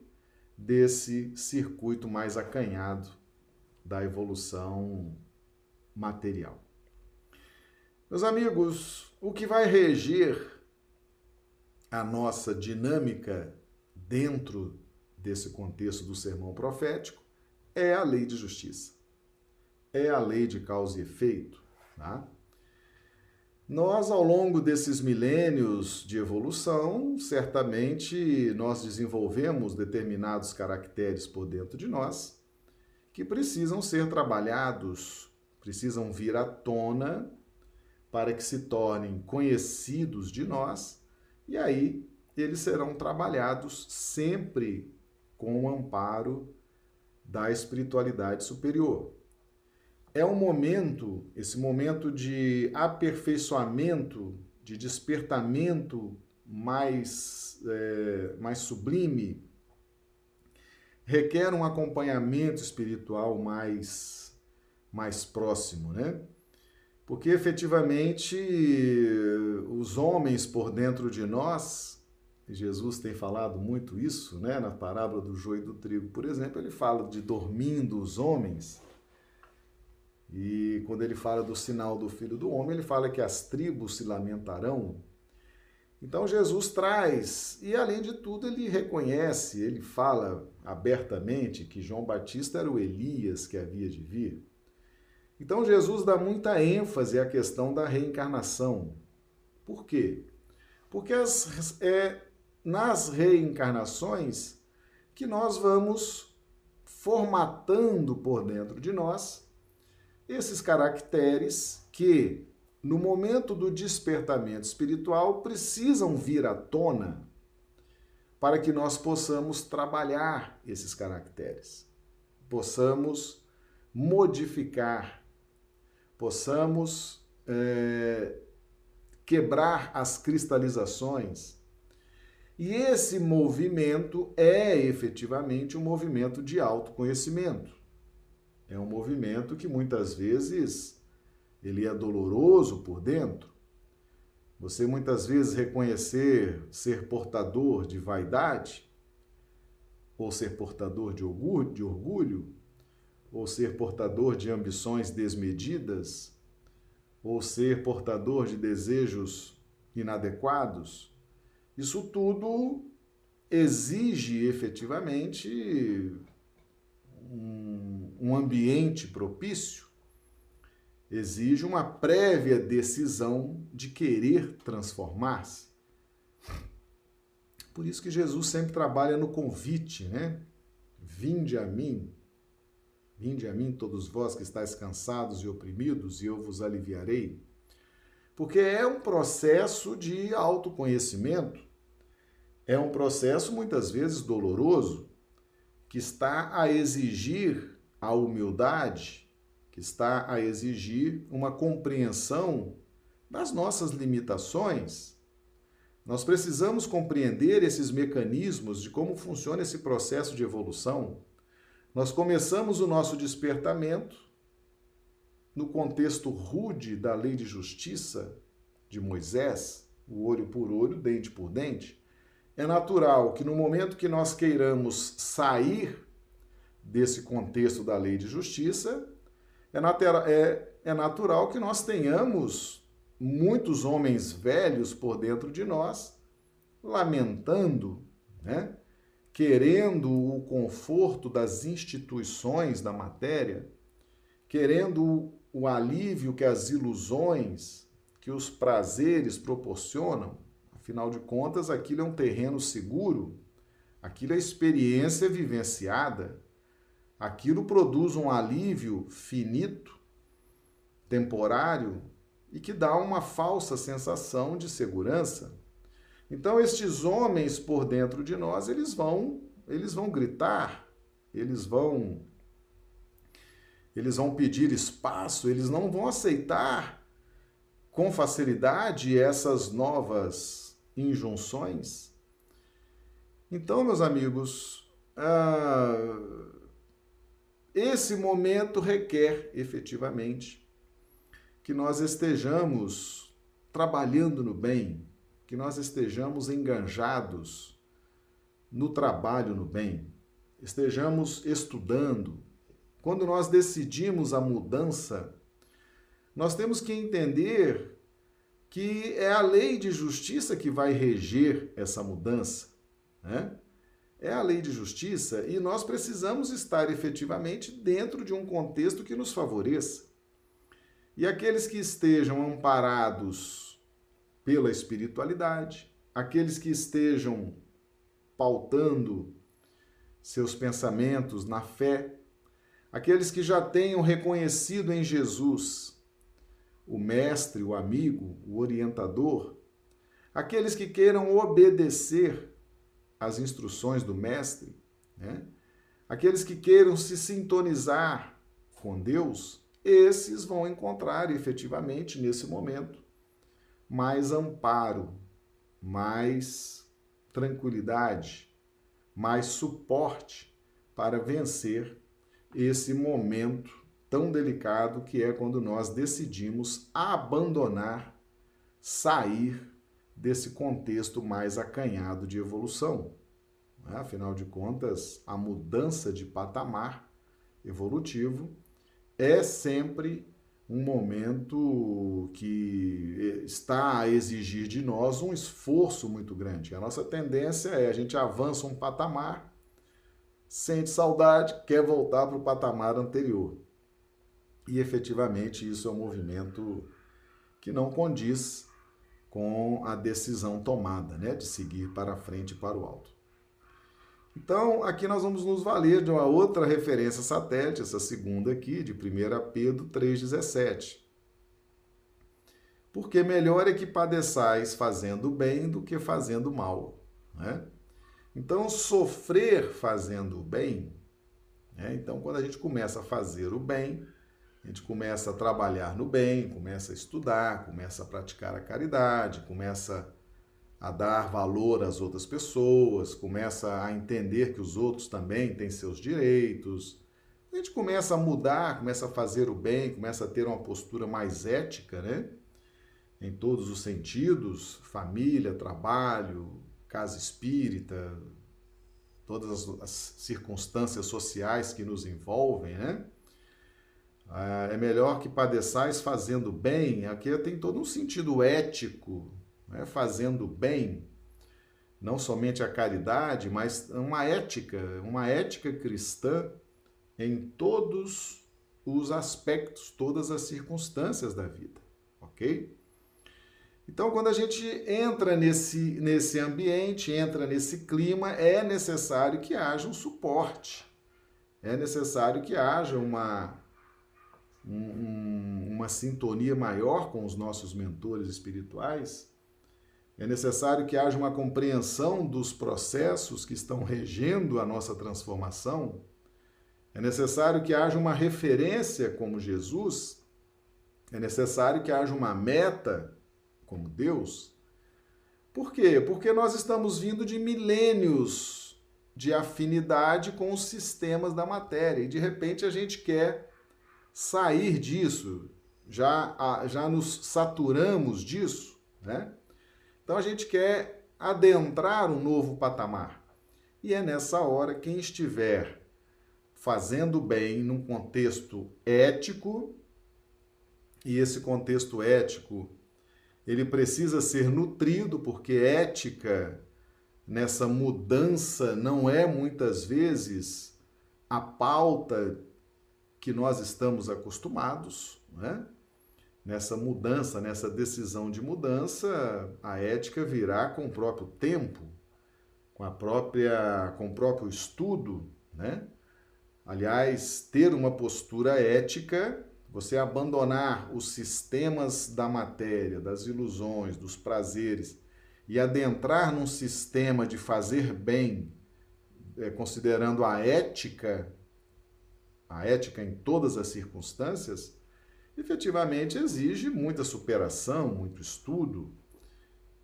desse circuito mais acanhado da evolução material. Meus amigos, o que vai reger a nossa dinâmica dentro desse contexto do sermão profético é a lei de justiça. É a lei de causa e efeito. Tá? Nós, ao longo desses milênios de evolução, certamente nós desenvolvemos determinados caracteres por dentro de nós que precisam ser trabalhados, precisam vir à tona para que se tornem conhecidos de nós, e aí eles serão trabalhados sempre com o amparo da espiritualidade superior é um momento, esse momento de aperfeiçoamento, de despertamento mais, é, mais sublime, requer um acompanhamento espiritual mais, mais próximo, né? Porque efetivamente os homens por dentro de nós, Jesus tem falado muito isso, né? Na parábola do joio e do trigo, por exemplo, ele fala de dormindo os homens e quando ele fala do sinal do filho do homem, ele fala que as tribos se lamentarão. Então Jesus traz, e além de tudo, ele reconhece, ele fala abertamente que João Batista era o Elias que havia de vir. Então Jesus dá muita ênfase à questão da reencarnação. Por quê? Porque as, é nas reencarnações que nós vamos formatando por dentro de nós esses caracteres que, no momento do despertamento espiritual, precisam vir à tona para que nós possamos trabalhar esses caracteres, possamos modificar, possamos é, quebrar as cristalizações. E esse movimento é efetivamente um movimento de autoconhecimento. É um movimento que muitas vezes ele é doloroso por dentro. Você muitas vezes reconhecer ser portador de vaidade ou ser portador de orgulho, de orgulho ou ser portador de ambições desmedidas, ou ser portador de desejos inadequados, isso tudo exige efetivamente um, ambiente propício, exige uma prévia decisão de querer transformar-se. Por isso que Jesus sempre trabalha no convite, né? Vinde a mim, vinde a mim todos vós que estáis cansados e oprimidos, e eu vos aliviarei. Porque é um processo de autoconhecimento, é um processo muitas vezes doloroso, que está a exigir a humildade, que está a exigir uma compreensão das nossas limitações. Nós precisamos compreender esses mecanismos de como funciona esse processo de evolução. Nós começamos o nosso despertamento no contexto rude da lei de justiça de Moisés, o olho por olho, dente por dente é natural que no momento que nós queiramos sair desse contexto da lei de justiça, é, é, é natural que nós tenhamos muitos homens velhos por dentro de nós, lamentando, né? Querendo o conforto das instituições da matéria, querendo o alívio que as ilusões, que os prazeres proporcionam, Afinal de contas, aquilo é um terreno seguro, aquilo é experiência vivenciada, aquilo produz um alívio finito, temporário e que dá uma falsa sensação de segurança. Então estes homens por dentro de nós, eles vão, eles vão gritar, eles vão eles vão pedir espaço, eles não vão aceitar com facilidade essas novas injunções. Então, meus amigos, ah, esse momento requer efetivamente que nós estejamos trabalhando no bem, que nós estejamos enganjados no trabalho no bem, estejamos estudando. Quando nós decidimos a mudança, nós temos que entender que é a lei de justiça que vai reger essa mudança. Né? É a lei de justiça e nós precisamos estar efetivamente dentro de um contexto que nos favoreça. E aqueles que estejam amparados pela espiritualidade, aqueles que estejam pautando seus pensamentos na fé, aqueles que já tenham reconhecido em Jesus o mestre, o amigo, o orientador, aqueles que queiram obedecer às instruções do mestre, né? aqueles que queiram se sintonizar com Deus, esses vão encontrar efetivamente nesse momento mais amparo, mais tranquilidade, mais suporte para vencer esse momento tão delicado que é quando nós decidimos abandonar, sair desse contexto mais acanhado de evolução. Né? Afinal de contas, a mudança de patamar evolutivo é sempre um momento que está a exigir de nós um esforço muito grande. A nossa tendência é a gente avança um patamar, sente saudade, quer voltar para o patamar anterior. E efetivamente isso é um movimento que não condiz com a decisão tomada, né, de seguir para frente e para o alto. Então, aqui nós vamos nos valer de uma outra referência satélite, essa segunda aqui, de 1 Pedro 3,17. Porque melhor é que padeçais fazendo bem do que fazendo mal. Né? Então, sofrer fazendo o bem, né? então, quando a gente começa a fazer o bem, a gente começa a trabalhar no bem, começa a estudar, começa a praticar a caridade, começa a dar valor às outras pessoas, começa a entender que os outros também têm seus direitos. A gente começa a mudar, começa a fazer o bem, começa a ter uma postura mais ética, né? Em todos os sentidos, família, trabalho, casa espírita, todas as, as circunstâncias sociais que nos envolvem, né? Ah, é melhor que padeçais fazendo bem. Aqui tem todo um sentido ético, né? fazendo bem. Não somente a caridade, mas uma ética, uma ética cristã em todos os aspectos, todas as circunstâncias da vida, ok? Então, quando a gente entra nesse, nesse ambiente, entra nesse clima, é necessário que haja um suporte, é necessário que haja uma, um, uma sintonia maior com os nossos mentores espirituais, é necessário que haja uma compreensão dos processos que estão regendo a nossa transformação, é necessário que haja uma referência como Jesus, é necessário que haja uma meta como Deus. Por quê? Porque nós estamos vindo de milênios de afinidade com os sistemas da matéria e de repente a gente quer sair disso, já, já nos saturamos disso, né? Então a gente quer adentrar um novo patamar. E é nessa hora quem estiver fazendo bem num contexto ético, e esse contexto ético ele precisa ser nutrido, porque ética nessa mudança não é muitas vezes a pauta que nós estamos acostumados, né? Nessa mudança, nessa decisão de mudança, a ética virá com o próprio tempo, com a própria, com o próprio estudo, né? Aliás, ter uma postura ética você abandonar os sistemas da matéria, das ilusões, dos prazeres e adentrar num sistema de fazer bem, é, considerando a ética, a ética em todas as circunstâncias, efetivamente exige muita superação, muito estudo,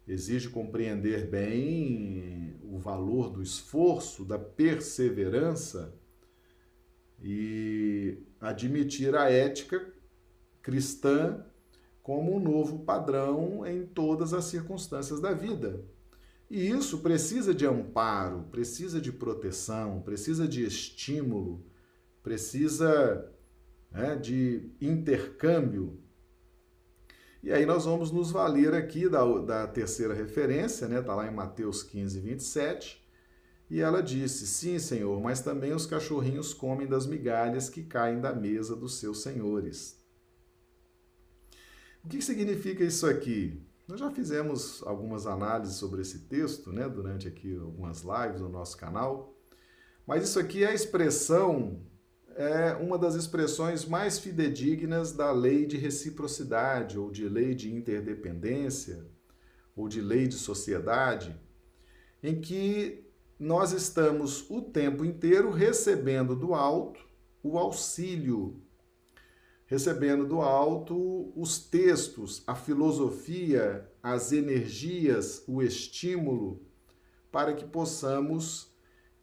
exige compreender bem o valor do esforço, da perseverança e admitir a ética cristã como um novo padrão em todas as circunstâncias da vida. E isso precisa de amparo, precisa de proteção, precisa de estímulo, precisa né, de intercâmbio. E aí nós vamos nos valer aqui da, da terceira referência, né? Está lá em Mateus 15, 27, e ela disse: Sim, senhor, mas também os cachorrinhos comem das migalhas que caem da mesa dos seus senhores. O que significa isso aqui? Nós já fizemos algumas análises sobre esse texto, né, durante aqui algumas lives no nosso canal. Mas isso aqui é a expressão, é uma das expressões mais fidedignas da lei de reciprocidade, ou de lei de interdependência, ou de lei de sociedade, em que nós estamos o tempo inteiro recebendo do alto o auxílio, recebendo do alto os textos, a filosofia, as energias, o estímulo, para que possamos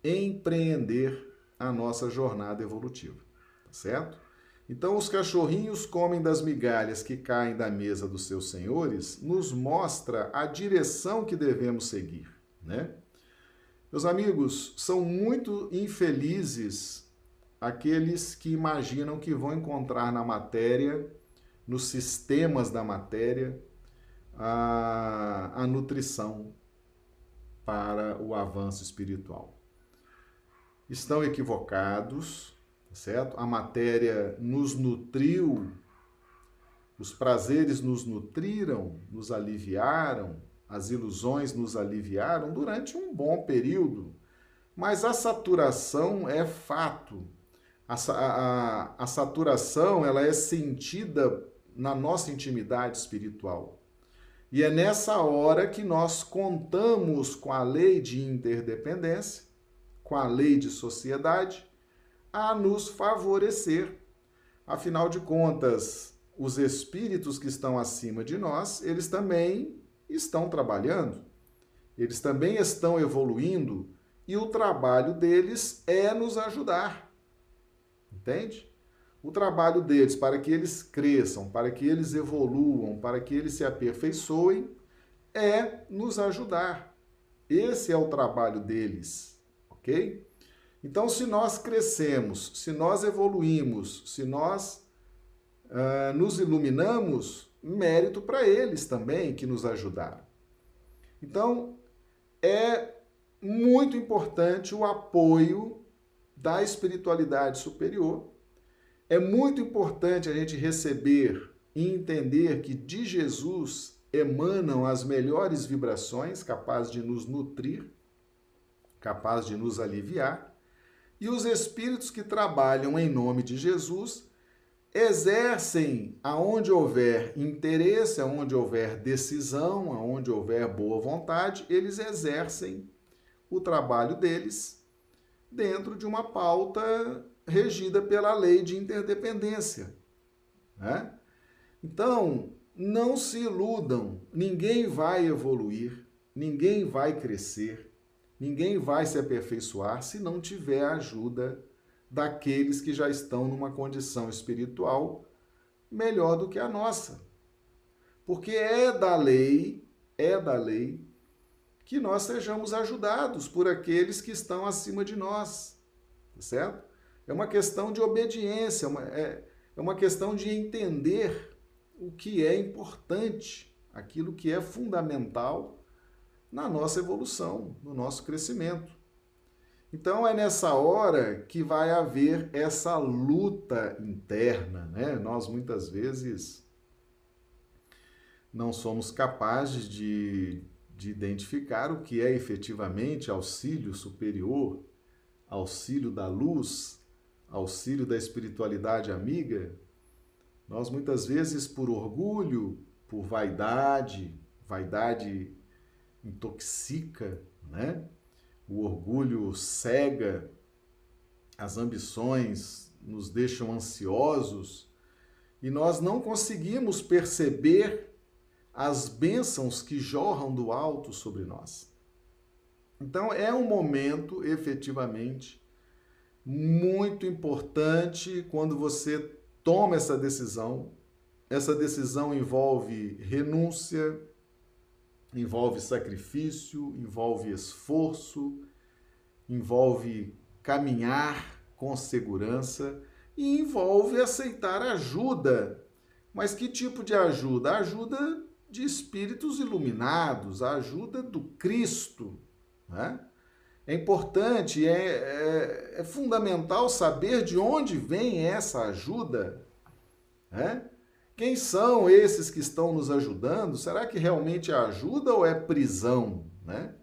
empreender a nossa jornada evolutiva, tá certo? Então, os cachorrinhos comem das migalhas que caem da mesa dos seus senhores, nos mostra a direção que devemos seguir, né? Meus amigos, são muito infelizes aqueles que imaginam que vão encontrar na matéria, nos sistemas da matéria, a, a nutrição para o avanço espiritual. Estão equivocados, tá certo? A matéria nos nutriu, os prazeres nos nutriram, nos aliviaram, as ilusões nos aliviaram durante um bom período, mas a saturação é fato. A, a, a saturação ela é sentida na nossa intimidade espiritual. E é nessa hora que nós contamos com a lei de interdependência, com a lei de sociedade, a nos favorecer. Afinal de contas, os espíritos que estão acima de nós, eles também estão trabalhando, eles também estão evoluindo e o trabalho deles é nos ajudar. Entende? O trabalho deles para que eles cresçam, para que eles evoluam, para que eles se aperfeiçoem, é nos ajudar. Esse é o trabalho deles, ok? Então, se nós crescemos, se nós evoluímos, se nós uh, nos iluminamos, mérito para eles também que nos ajudaram. Então, é muito importante o apoio da espiritualidade superior. É muito importante a gente receber e entender que de Jesus emanam as melhores vibrações capazes de nos nutrir, capazes de nos aliviar, e os espíritos que trabalham em nome de Jesus exercem aonde houver interesse, aonde houver decisão, aonde houver boa vontade, eles exercem o trabalho deles dentro de uma pauta regida pela lei de interdependência. Né? Então, não se iludam, ninguém vai evoluir, ninguém vai crescer, ninguém vai se aperfeiçoar se não tiver a ajuda daqueles que já estão numa condição espiritual melhor do que a nossa. Porque é da lei, é da lei, que nós sejamos ajudados por aqueles que estão acima de nós, tá certo? É uma questão de obediência, é, é uma questão de entender o que é importante, aquilo que é fundamental na nossa evolução, no nosso crescimento. Então é nessa hora que vai haver essa luta interna, né? Nós muitas vezes não somos capazes de, de identificar o que é efetivamente auxílio superior, auxílio da luz, auxílio da espiritualidade amiga. Nós muitas vezes, por orgulho, por vaidade, vaidade intoxica, né? o orgulho cega, as ambições nos deixam ansiosos e nós não conseguimos perceber as bênçãos que jorram do alto sobre nós. Então é um momento, efetivamente, muito importante quando você toma essa decisão. Essa decisão envolve renúncia, envolve sacrifício, envolve esforço, envolve caminhar com segurança e envolve aceitar ajuda. Mas que tipo de ajuda? Ajuda de espíritos iluminados, a ajuda do Cristo. Né? É importante, é, é, é fundamental saber de onde vem essa ajuda. Né? Quem são esses que estão nos ajudando? Será que realmente é ajuda ou é prisão? Né?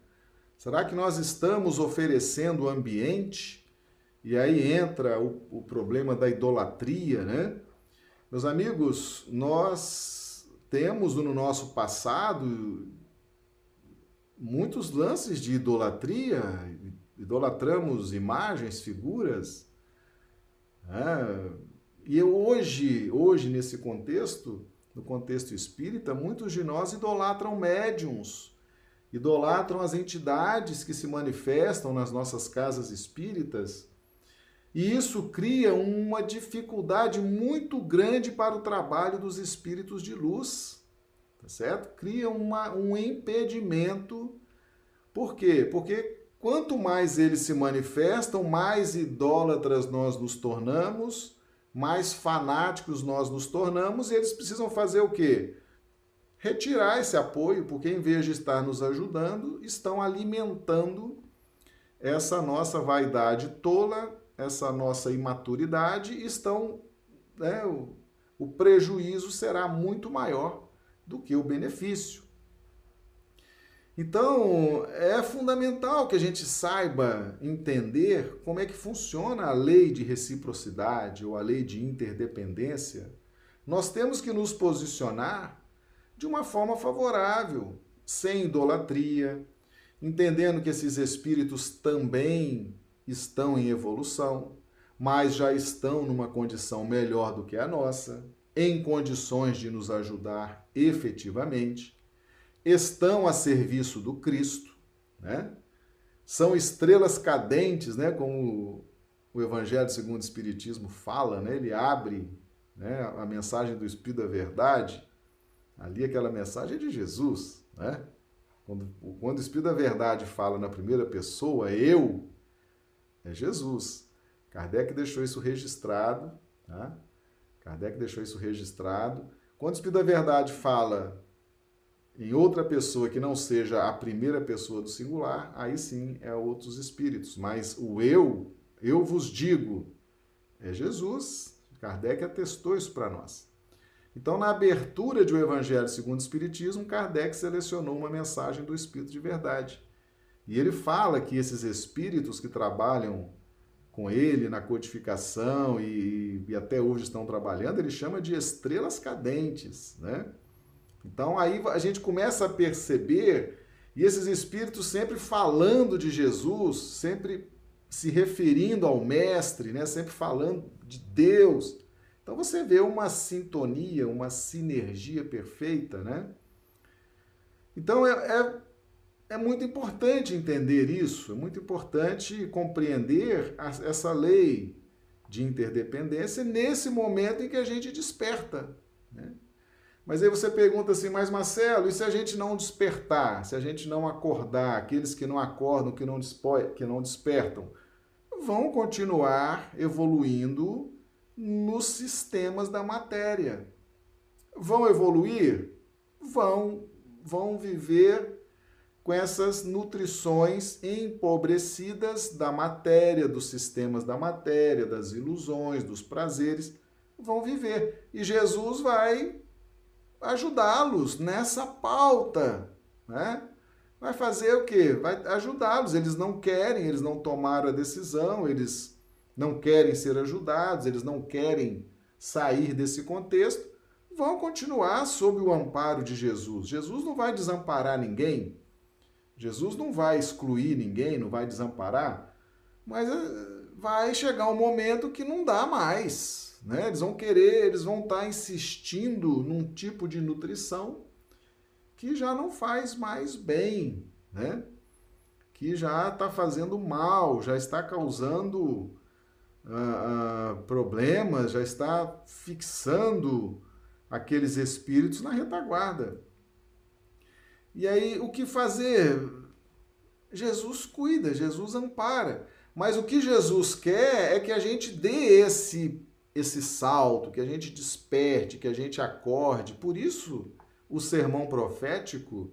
Será que nós estamos oferecendo ambiente? E aí entra o, o problema da idolatria, né? Meus amigos, nós temos no nosso passado muitos lances de idolatria, idolatramos imagens, figuras. Né? E hoje, hoje nesse contexto, no contexto espírita, muitos de nós idolatram médiums, idolatram as entidades que se manifestam nas nossas casas espíritas. E isso cria uma dificuldade muito grande para o trabalho dos espíritos de luz, tá certo? Cria uma, um impedimento. Por quê? Porque quanto mais eles se manifestam, mais idólatras nós nos tornamos mais fanáticos nós nos tornamos e eles precisam fazer o quê? Retirar esse apoio, porque em vez de estar nos ajudando, estão alimentando essa nossa vaidade tola, essa nossa imaturidade, estão. Né, o, o prejuízo será muito maior do que o benefício. Então, é fundamental que a gente saiba entender como é que funciona a lei de reciprocidade ou a lei de interdependência. Nós temos que nos posicionar de uma forma favorável, sem idolatria, entendendo que esses espíritos também estão em evolução, mas já estão numa condição melhor do que a nossa, em condições de nos ajudar efetivamente estão a serviço do Cristo, né? São estrelas cadentes, né? Como o Evangelho segundo o Espiritismo fala, né? Ele abre né, a mensagem do Espírito da Verdade. Ali aquela mensagem é de Jesus, né? Quando, quando o Espírito da Verdade fala na primeira pessoa, eu, é Jesus. Kardec deixou isso registrado, tá? Kardec deixou isso registrado. Quando o Espírito da Verdade fala em outra pessoa que não seja a primeira pessoa do singular, aí sim é outros espíritos. Mas o eu, eu vos digo, é Jesus. Kardec atestou isso para nós. Então, na abertura de O Evangelho segundo o Espiritismo, Kardec selecionou uma mensagem do Espírito de Verdade. E ele fala que esses espíritos que trabalham com ele na codificação e, e, até hoje estão trabalhando, ele chama de estrelas cadentes, né? Então aí a gente começa a perceber e esses espíritos sempre falando de Jesus, sempre se referindo ao mestre, né? Sempre falando de Deus. Então você vê uma sintonia, uma sinergia perfeita, né? Então é, é é muito importante entender isso, é muito importante compreender essa lei de interdependência nesse momento em que a gente desperta. Né? Mas aí você pergunta assim, mas Marcelo, e se a gente não despertar, se a gente não acordar, aqueles que não acordam, que não, que não despertam, vão continuar evoluindo nos sistemas da matéria. Vão evoluir? Vão, vão viver com essas nutrições empobrecidas da matéria, dos sistemas da matéria, das ilusões, dos prazeres, vão viver. E Jesus vai ajudá-los nessa pauta, né? Vai fazer o quê? Vai ajudá-los. Eles não querem, eles não tomaram a decisão, eles não querem ser ajudados, eles não querem sair desse contexto, vão continuar sob o amparo de Jesus. Jesus não vai desamparar ninguém. Jesus não vai excluir ninguém, não vai desamparar, mas eh, vai chegar um momento que não dá mais. Né? Eles vão querer, eles vão estar insistindo num tipo de nutrição que já não faz mais bem, né? que já está fazendo mal, já está causando uh, uh, problemas, já está fixando aqueles espíritos na retaguarda. E aí, o que fazer? Jesus cuida, Jesus ampara. Mas o que Jesus quer é que a gente dê esse esse salto, que a gente desperte, que a gente acorde. Por isso, o sermão profético,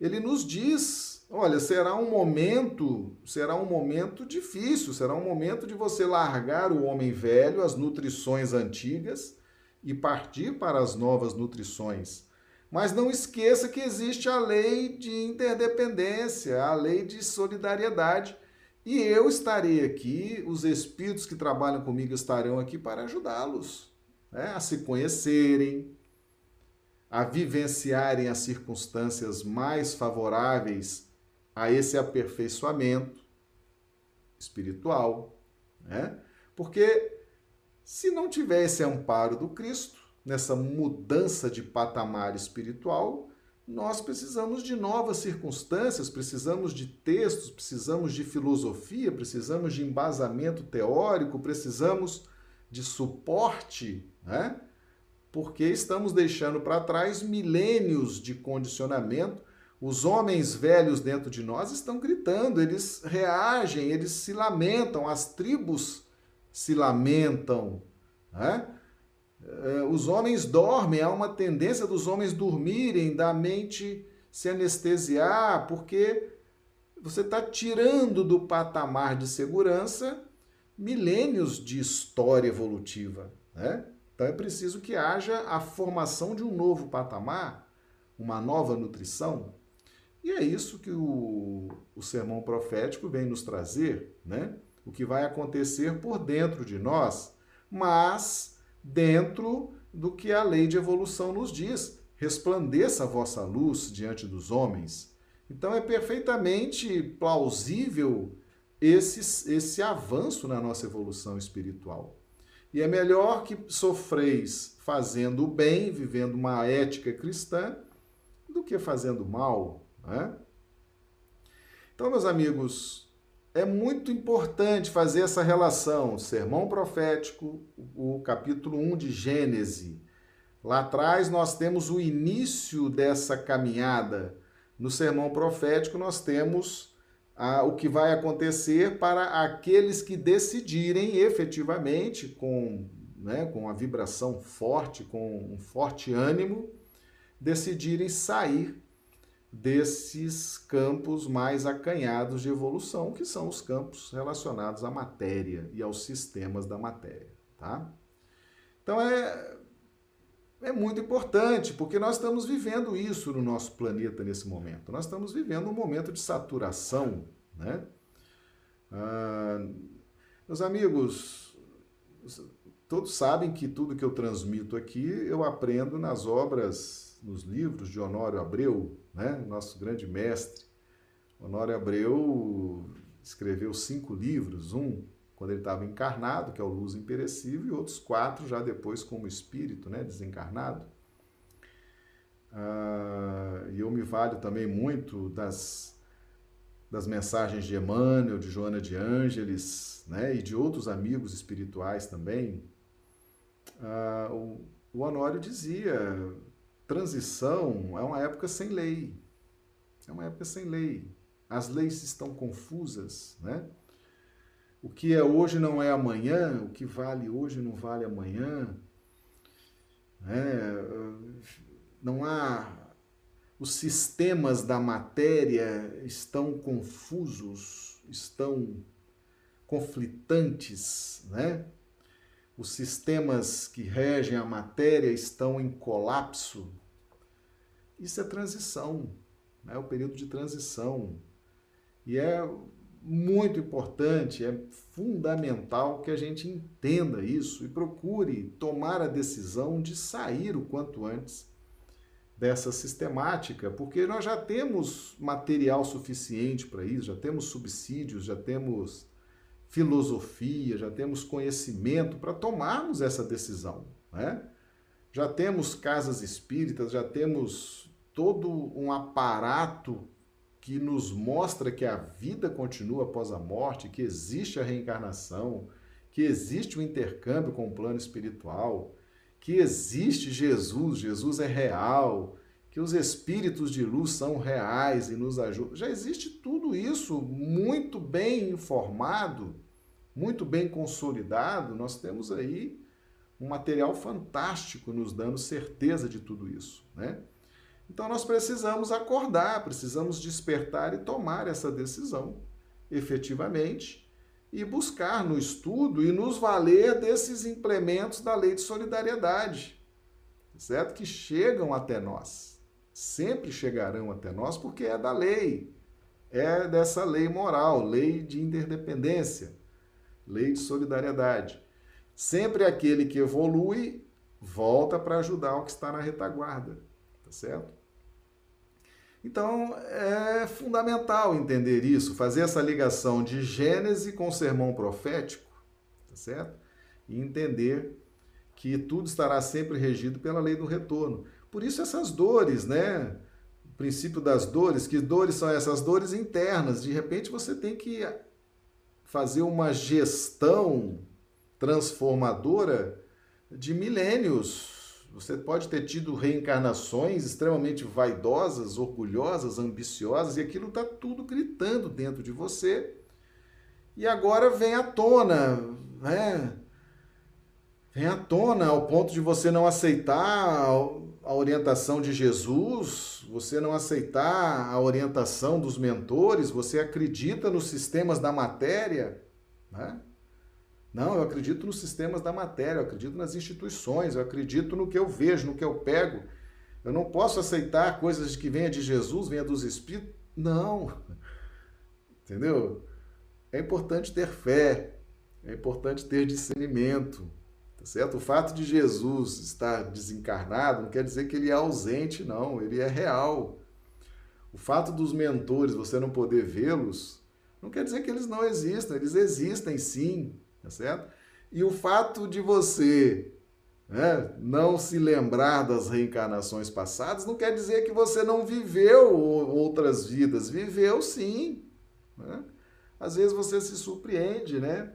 ele nos diz, olha, será um momento, será um momento difícil, será um momento de você largar o homem velho, as nutrições antigas e partir para as novas nutrições. Mas não esqueça que existe a lei de interdependência, a lei de solidariedade. E eu estarei aqui, os espíritos que trabalham comigo estarão aqui para ajudá-los né? a se conhecerem, a vivenciarem as circunstâncias mais favoráveis a esse aperfeiçoamento espiritual. Né? Porque se não tiver esse amparo do Cristo, nessa mudança de patamar espiritual, nós precisamos de novas circunstâncias, precisamos de textos, precisamos de filosofia, precisamos de embasamento teórico, precisamos de suporte, né? Porque estamos deixando para trás milênios de condicionamento. Os homens velhos dentro de nós estão gritando, eles reagem, eles se lamentam, as tribos se lamentam, né? Eh, os homens dormem, há uma tendência dos homens dormirem, da mente se anestesiar, porque você está tirando do patamar de segurança milênios de história evolutiva. Né? Então é preciso que haja a formação de um novo patamar, uma nova nutrição. E é isso que o, o sermão profético vem nos trazer, né? O que vai acontecer por dentro de nós, mas dentro do que a lei de evolução nos diz. Resplandeça a vossa luz diante dos homens. Então é perfeitamente plausível esse, esse avanço na nossa evolução espiritual. E é melhor que sofreis fazendo o bem, vivendo uma ética cristã, do que fazendo mal. Né? Então, meus amigos, é muito importante fazer essa relação, sermão profético, o capítulo 1 de Gênesis. Lá atrás nós temos o início dessa caminhada. No sermão profético nós temos ah, o que vai acontecer para aqueles que decidirem efetivamente, com né, com a vibração forte, com um forte ânimo, decidirem sair desses campos mais acanhados de evolução, que são os campos relacionados à matéria e aos sistemas da matéria, tá? Então é é muito importante, porque nós estamos vivendo isso no nosso planeta nesse momento. Nós estamos vivendo um momento de saturação, né? Ah, meus amigos, todos sabem que tudo que eu transmito aqui eu aprendo nas obras, nos livros de Honório Abreu, né? Nosso grande mestre. Honório Abreu escreveu cinco livros, um quando ele estava encarnado, que é o Luz Imperecível, e outros quatro já depois como espírito, né, desencarnado. Ah, e eu me valho também muito das, das mensagens de Emmanuel, de Joana de Ângeles, né, e de outros amigos espirituais também. Ah, o, o Honório dizia: transição é uma época sem lei. É uma época sem lei. As leis estão confusas, né? O que é hoje não é amanhã, o que vale hoje não vale amanhã. É, não há. Os sistemas da matéria estão confusos, estão conflitantes, né? Os sistemas que regem a matéria estão em colapso. Isso é transição, é o período de transição. E é muito importante, é fundamental que a gente entenda isso e procure tomar a decisão de sair o quanto antes dessa sistemática, porque nós já temos material suficiente para isso, já temos subsídios, já temos filosofia, já temos conhecimento para tomarmos essa decisão, né? Já temos casas espíritas, já temos todo um aparato que nos mostra que a vida continua após a morte, que existe a reencarnação, que existe o intercâmbio com o plano espiritual, que existe Jesus, Jesus é real, que os espíritos de luz são reais e nos ajudam. Já existe tudo isso muito bem informado, muito bem consolidado. Nós temos aí um material fantástico nos dando certeza de tudo isso, né? Então nós precisamos acordar, precisamos despertar e tomar essa decisão efetivamente e buscar no estudo e nos valer desses implementos da lei de solidariedade, certo? Que chegam até nós, sempre chegarão até nós porque é da lei, é dessa lei moral, lei de interdependência, lei de solidariedade. Sempre aquele que evolui volta para ajudar o que está na retaguarda, tá certo? Então, é fundamental entender isso, fazer essa ligação de Gênese com o sermão profético, tá certo? E entender que tudo estará sempre regido pela lei do retorno. Por isso essas dores, né? O princípio das dores, que dores são essas dores internas. De repente você tem que fazer uma gestão transformadora de milênios você pode ter tido reencarnações extremamente vaidosas, orgulhosas, ambiciosas, e aquilo está tudo gritando dentro de você. E agora vem à tona, né? Vem à tona ao ponto de você não aceitar a orientação de Jesus, você não aceitar a orientação dos mentores, você acredita nos sistemas da matéria, né? Não, eu acredito nos sistemas da matéria, eu acredito nas instituições, eu acredito no que eu vejo, no que eu pego. Eu não posso aceitar coisas que venha de Jesus, venha dos Espíritos. Não. Entendeu? É importante ter fé, é importante ter discernimento. Tá certo? O fato de Jesus estar desencarnado não quer dizer que ele é ausente, não. Ele é real. O fato dos mentores você não poder vê-los não quer dizer que eles não existam. Eles existem sim tá certo? E o fato de você né, não se lembrar das reencarnações passadas não quer dizer que você não viveu outras vidas. Viveu sim. Né? Às vezes você se surpreende, né?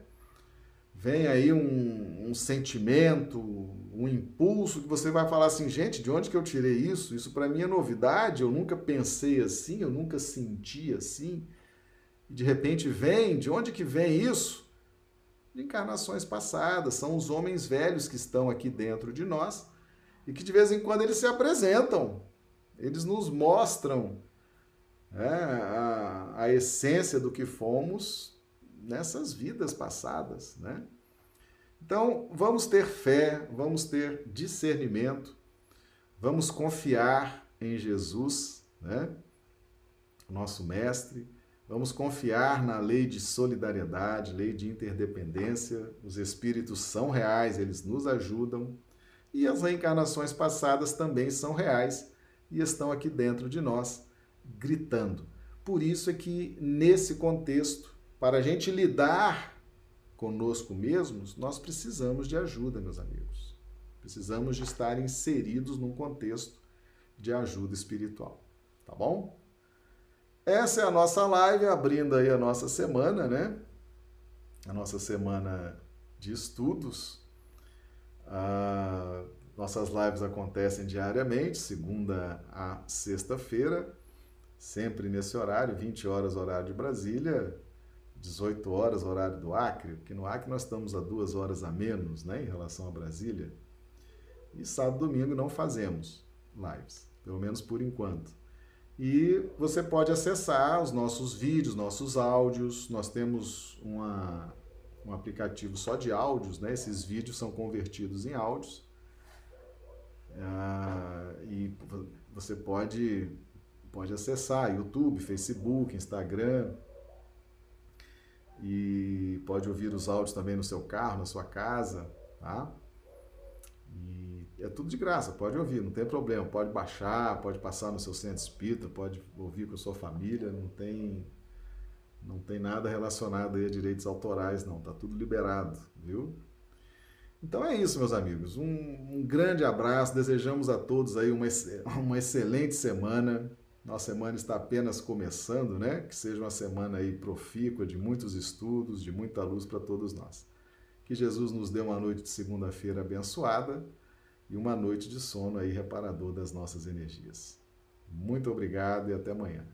Vem aí um, um sentimento, um impulso que você vai falar assim, gente, de onde que eu tirei isso? Isso para mim é novidade, eu nunca pensei assim, eu nunca senti assim. E de repente vem, de onde que vem isso? de encarnações passadas, são os homens velhos que estão aqui dentro de nós e que de vez em quando eles se apresentam, eles nos mostram é, a, a essência do que fomos nessas vidas passadas, né? Então, vamos ter fé, vamos ter discernimento, vamos confiar em Jesus, né? Nosso mestre, vamos confiar na lei de solidariedade, lei de interdependência. Os espíritos são reais, eles nos ajudam, e as reencarnações passadas também são reais e estão aqui dentro de nós, gritando. Por isso é que, nesse contexto, para a gente lidar conosco mesmos, nós precisamos de ajuda, meus amigos. Precisamos de estar inseridos num contexto de ajuda espiritual. Tá bom? Essa é a nossa live, abrindo aí a nossa semana, né? A nossa semana de estudos. Ah, nossas lives acontecem diariamente, segunda a sexta-feira, sempre nesse horário, 20 horas, horário de Brasília, 18 horas, horário do Acre, porque no Acre nós estamos a duas horas a menos, né, em relação a Brasília. E sábado e domingo não fazemos lives, pelo menos por enquanto. E você pode acessar os nossos vídeos, nossos áudios. Nós temos uma, um aplicativo só de áudios, né? Esses vídeos são convertidos em áudios. Ah, e você pode, pode acessar YouTube, Facebook, Instagram, e pode ouvir os áudios também no seu carro, na sua casa, tá? E é tudo de graça, pode ouvir, não tem problema, pode baixar, pode passar no seu centro espírita, pode ouvir com a sua família, não tem não tem nada relacionado a direitos autorais, não, tá tudo liberado, viu? Então é isso, meus amigos. Um, um grande abraço, desejamos a todos aí uma, uma excelente semana. Nossa semana está apenas começando, né? Que seja uma semana aí profícua, de muitos estudos, de muita luz para todos nós. Que Jesus nos dê uma noite de segunda-feira abençoada e uma noite de sono aí reparador das nossas energias. Muito obrigado e até amanhã.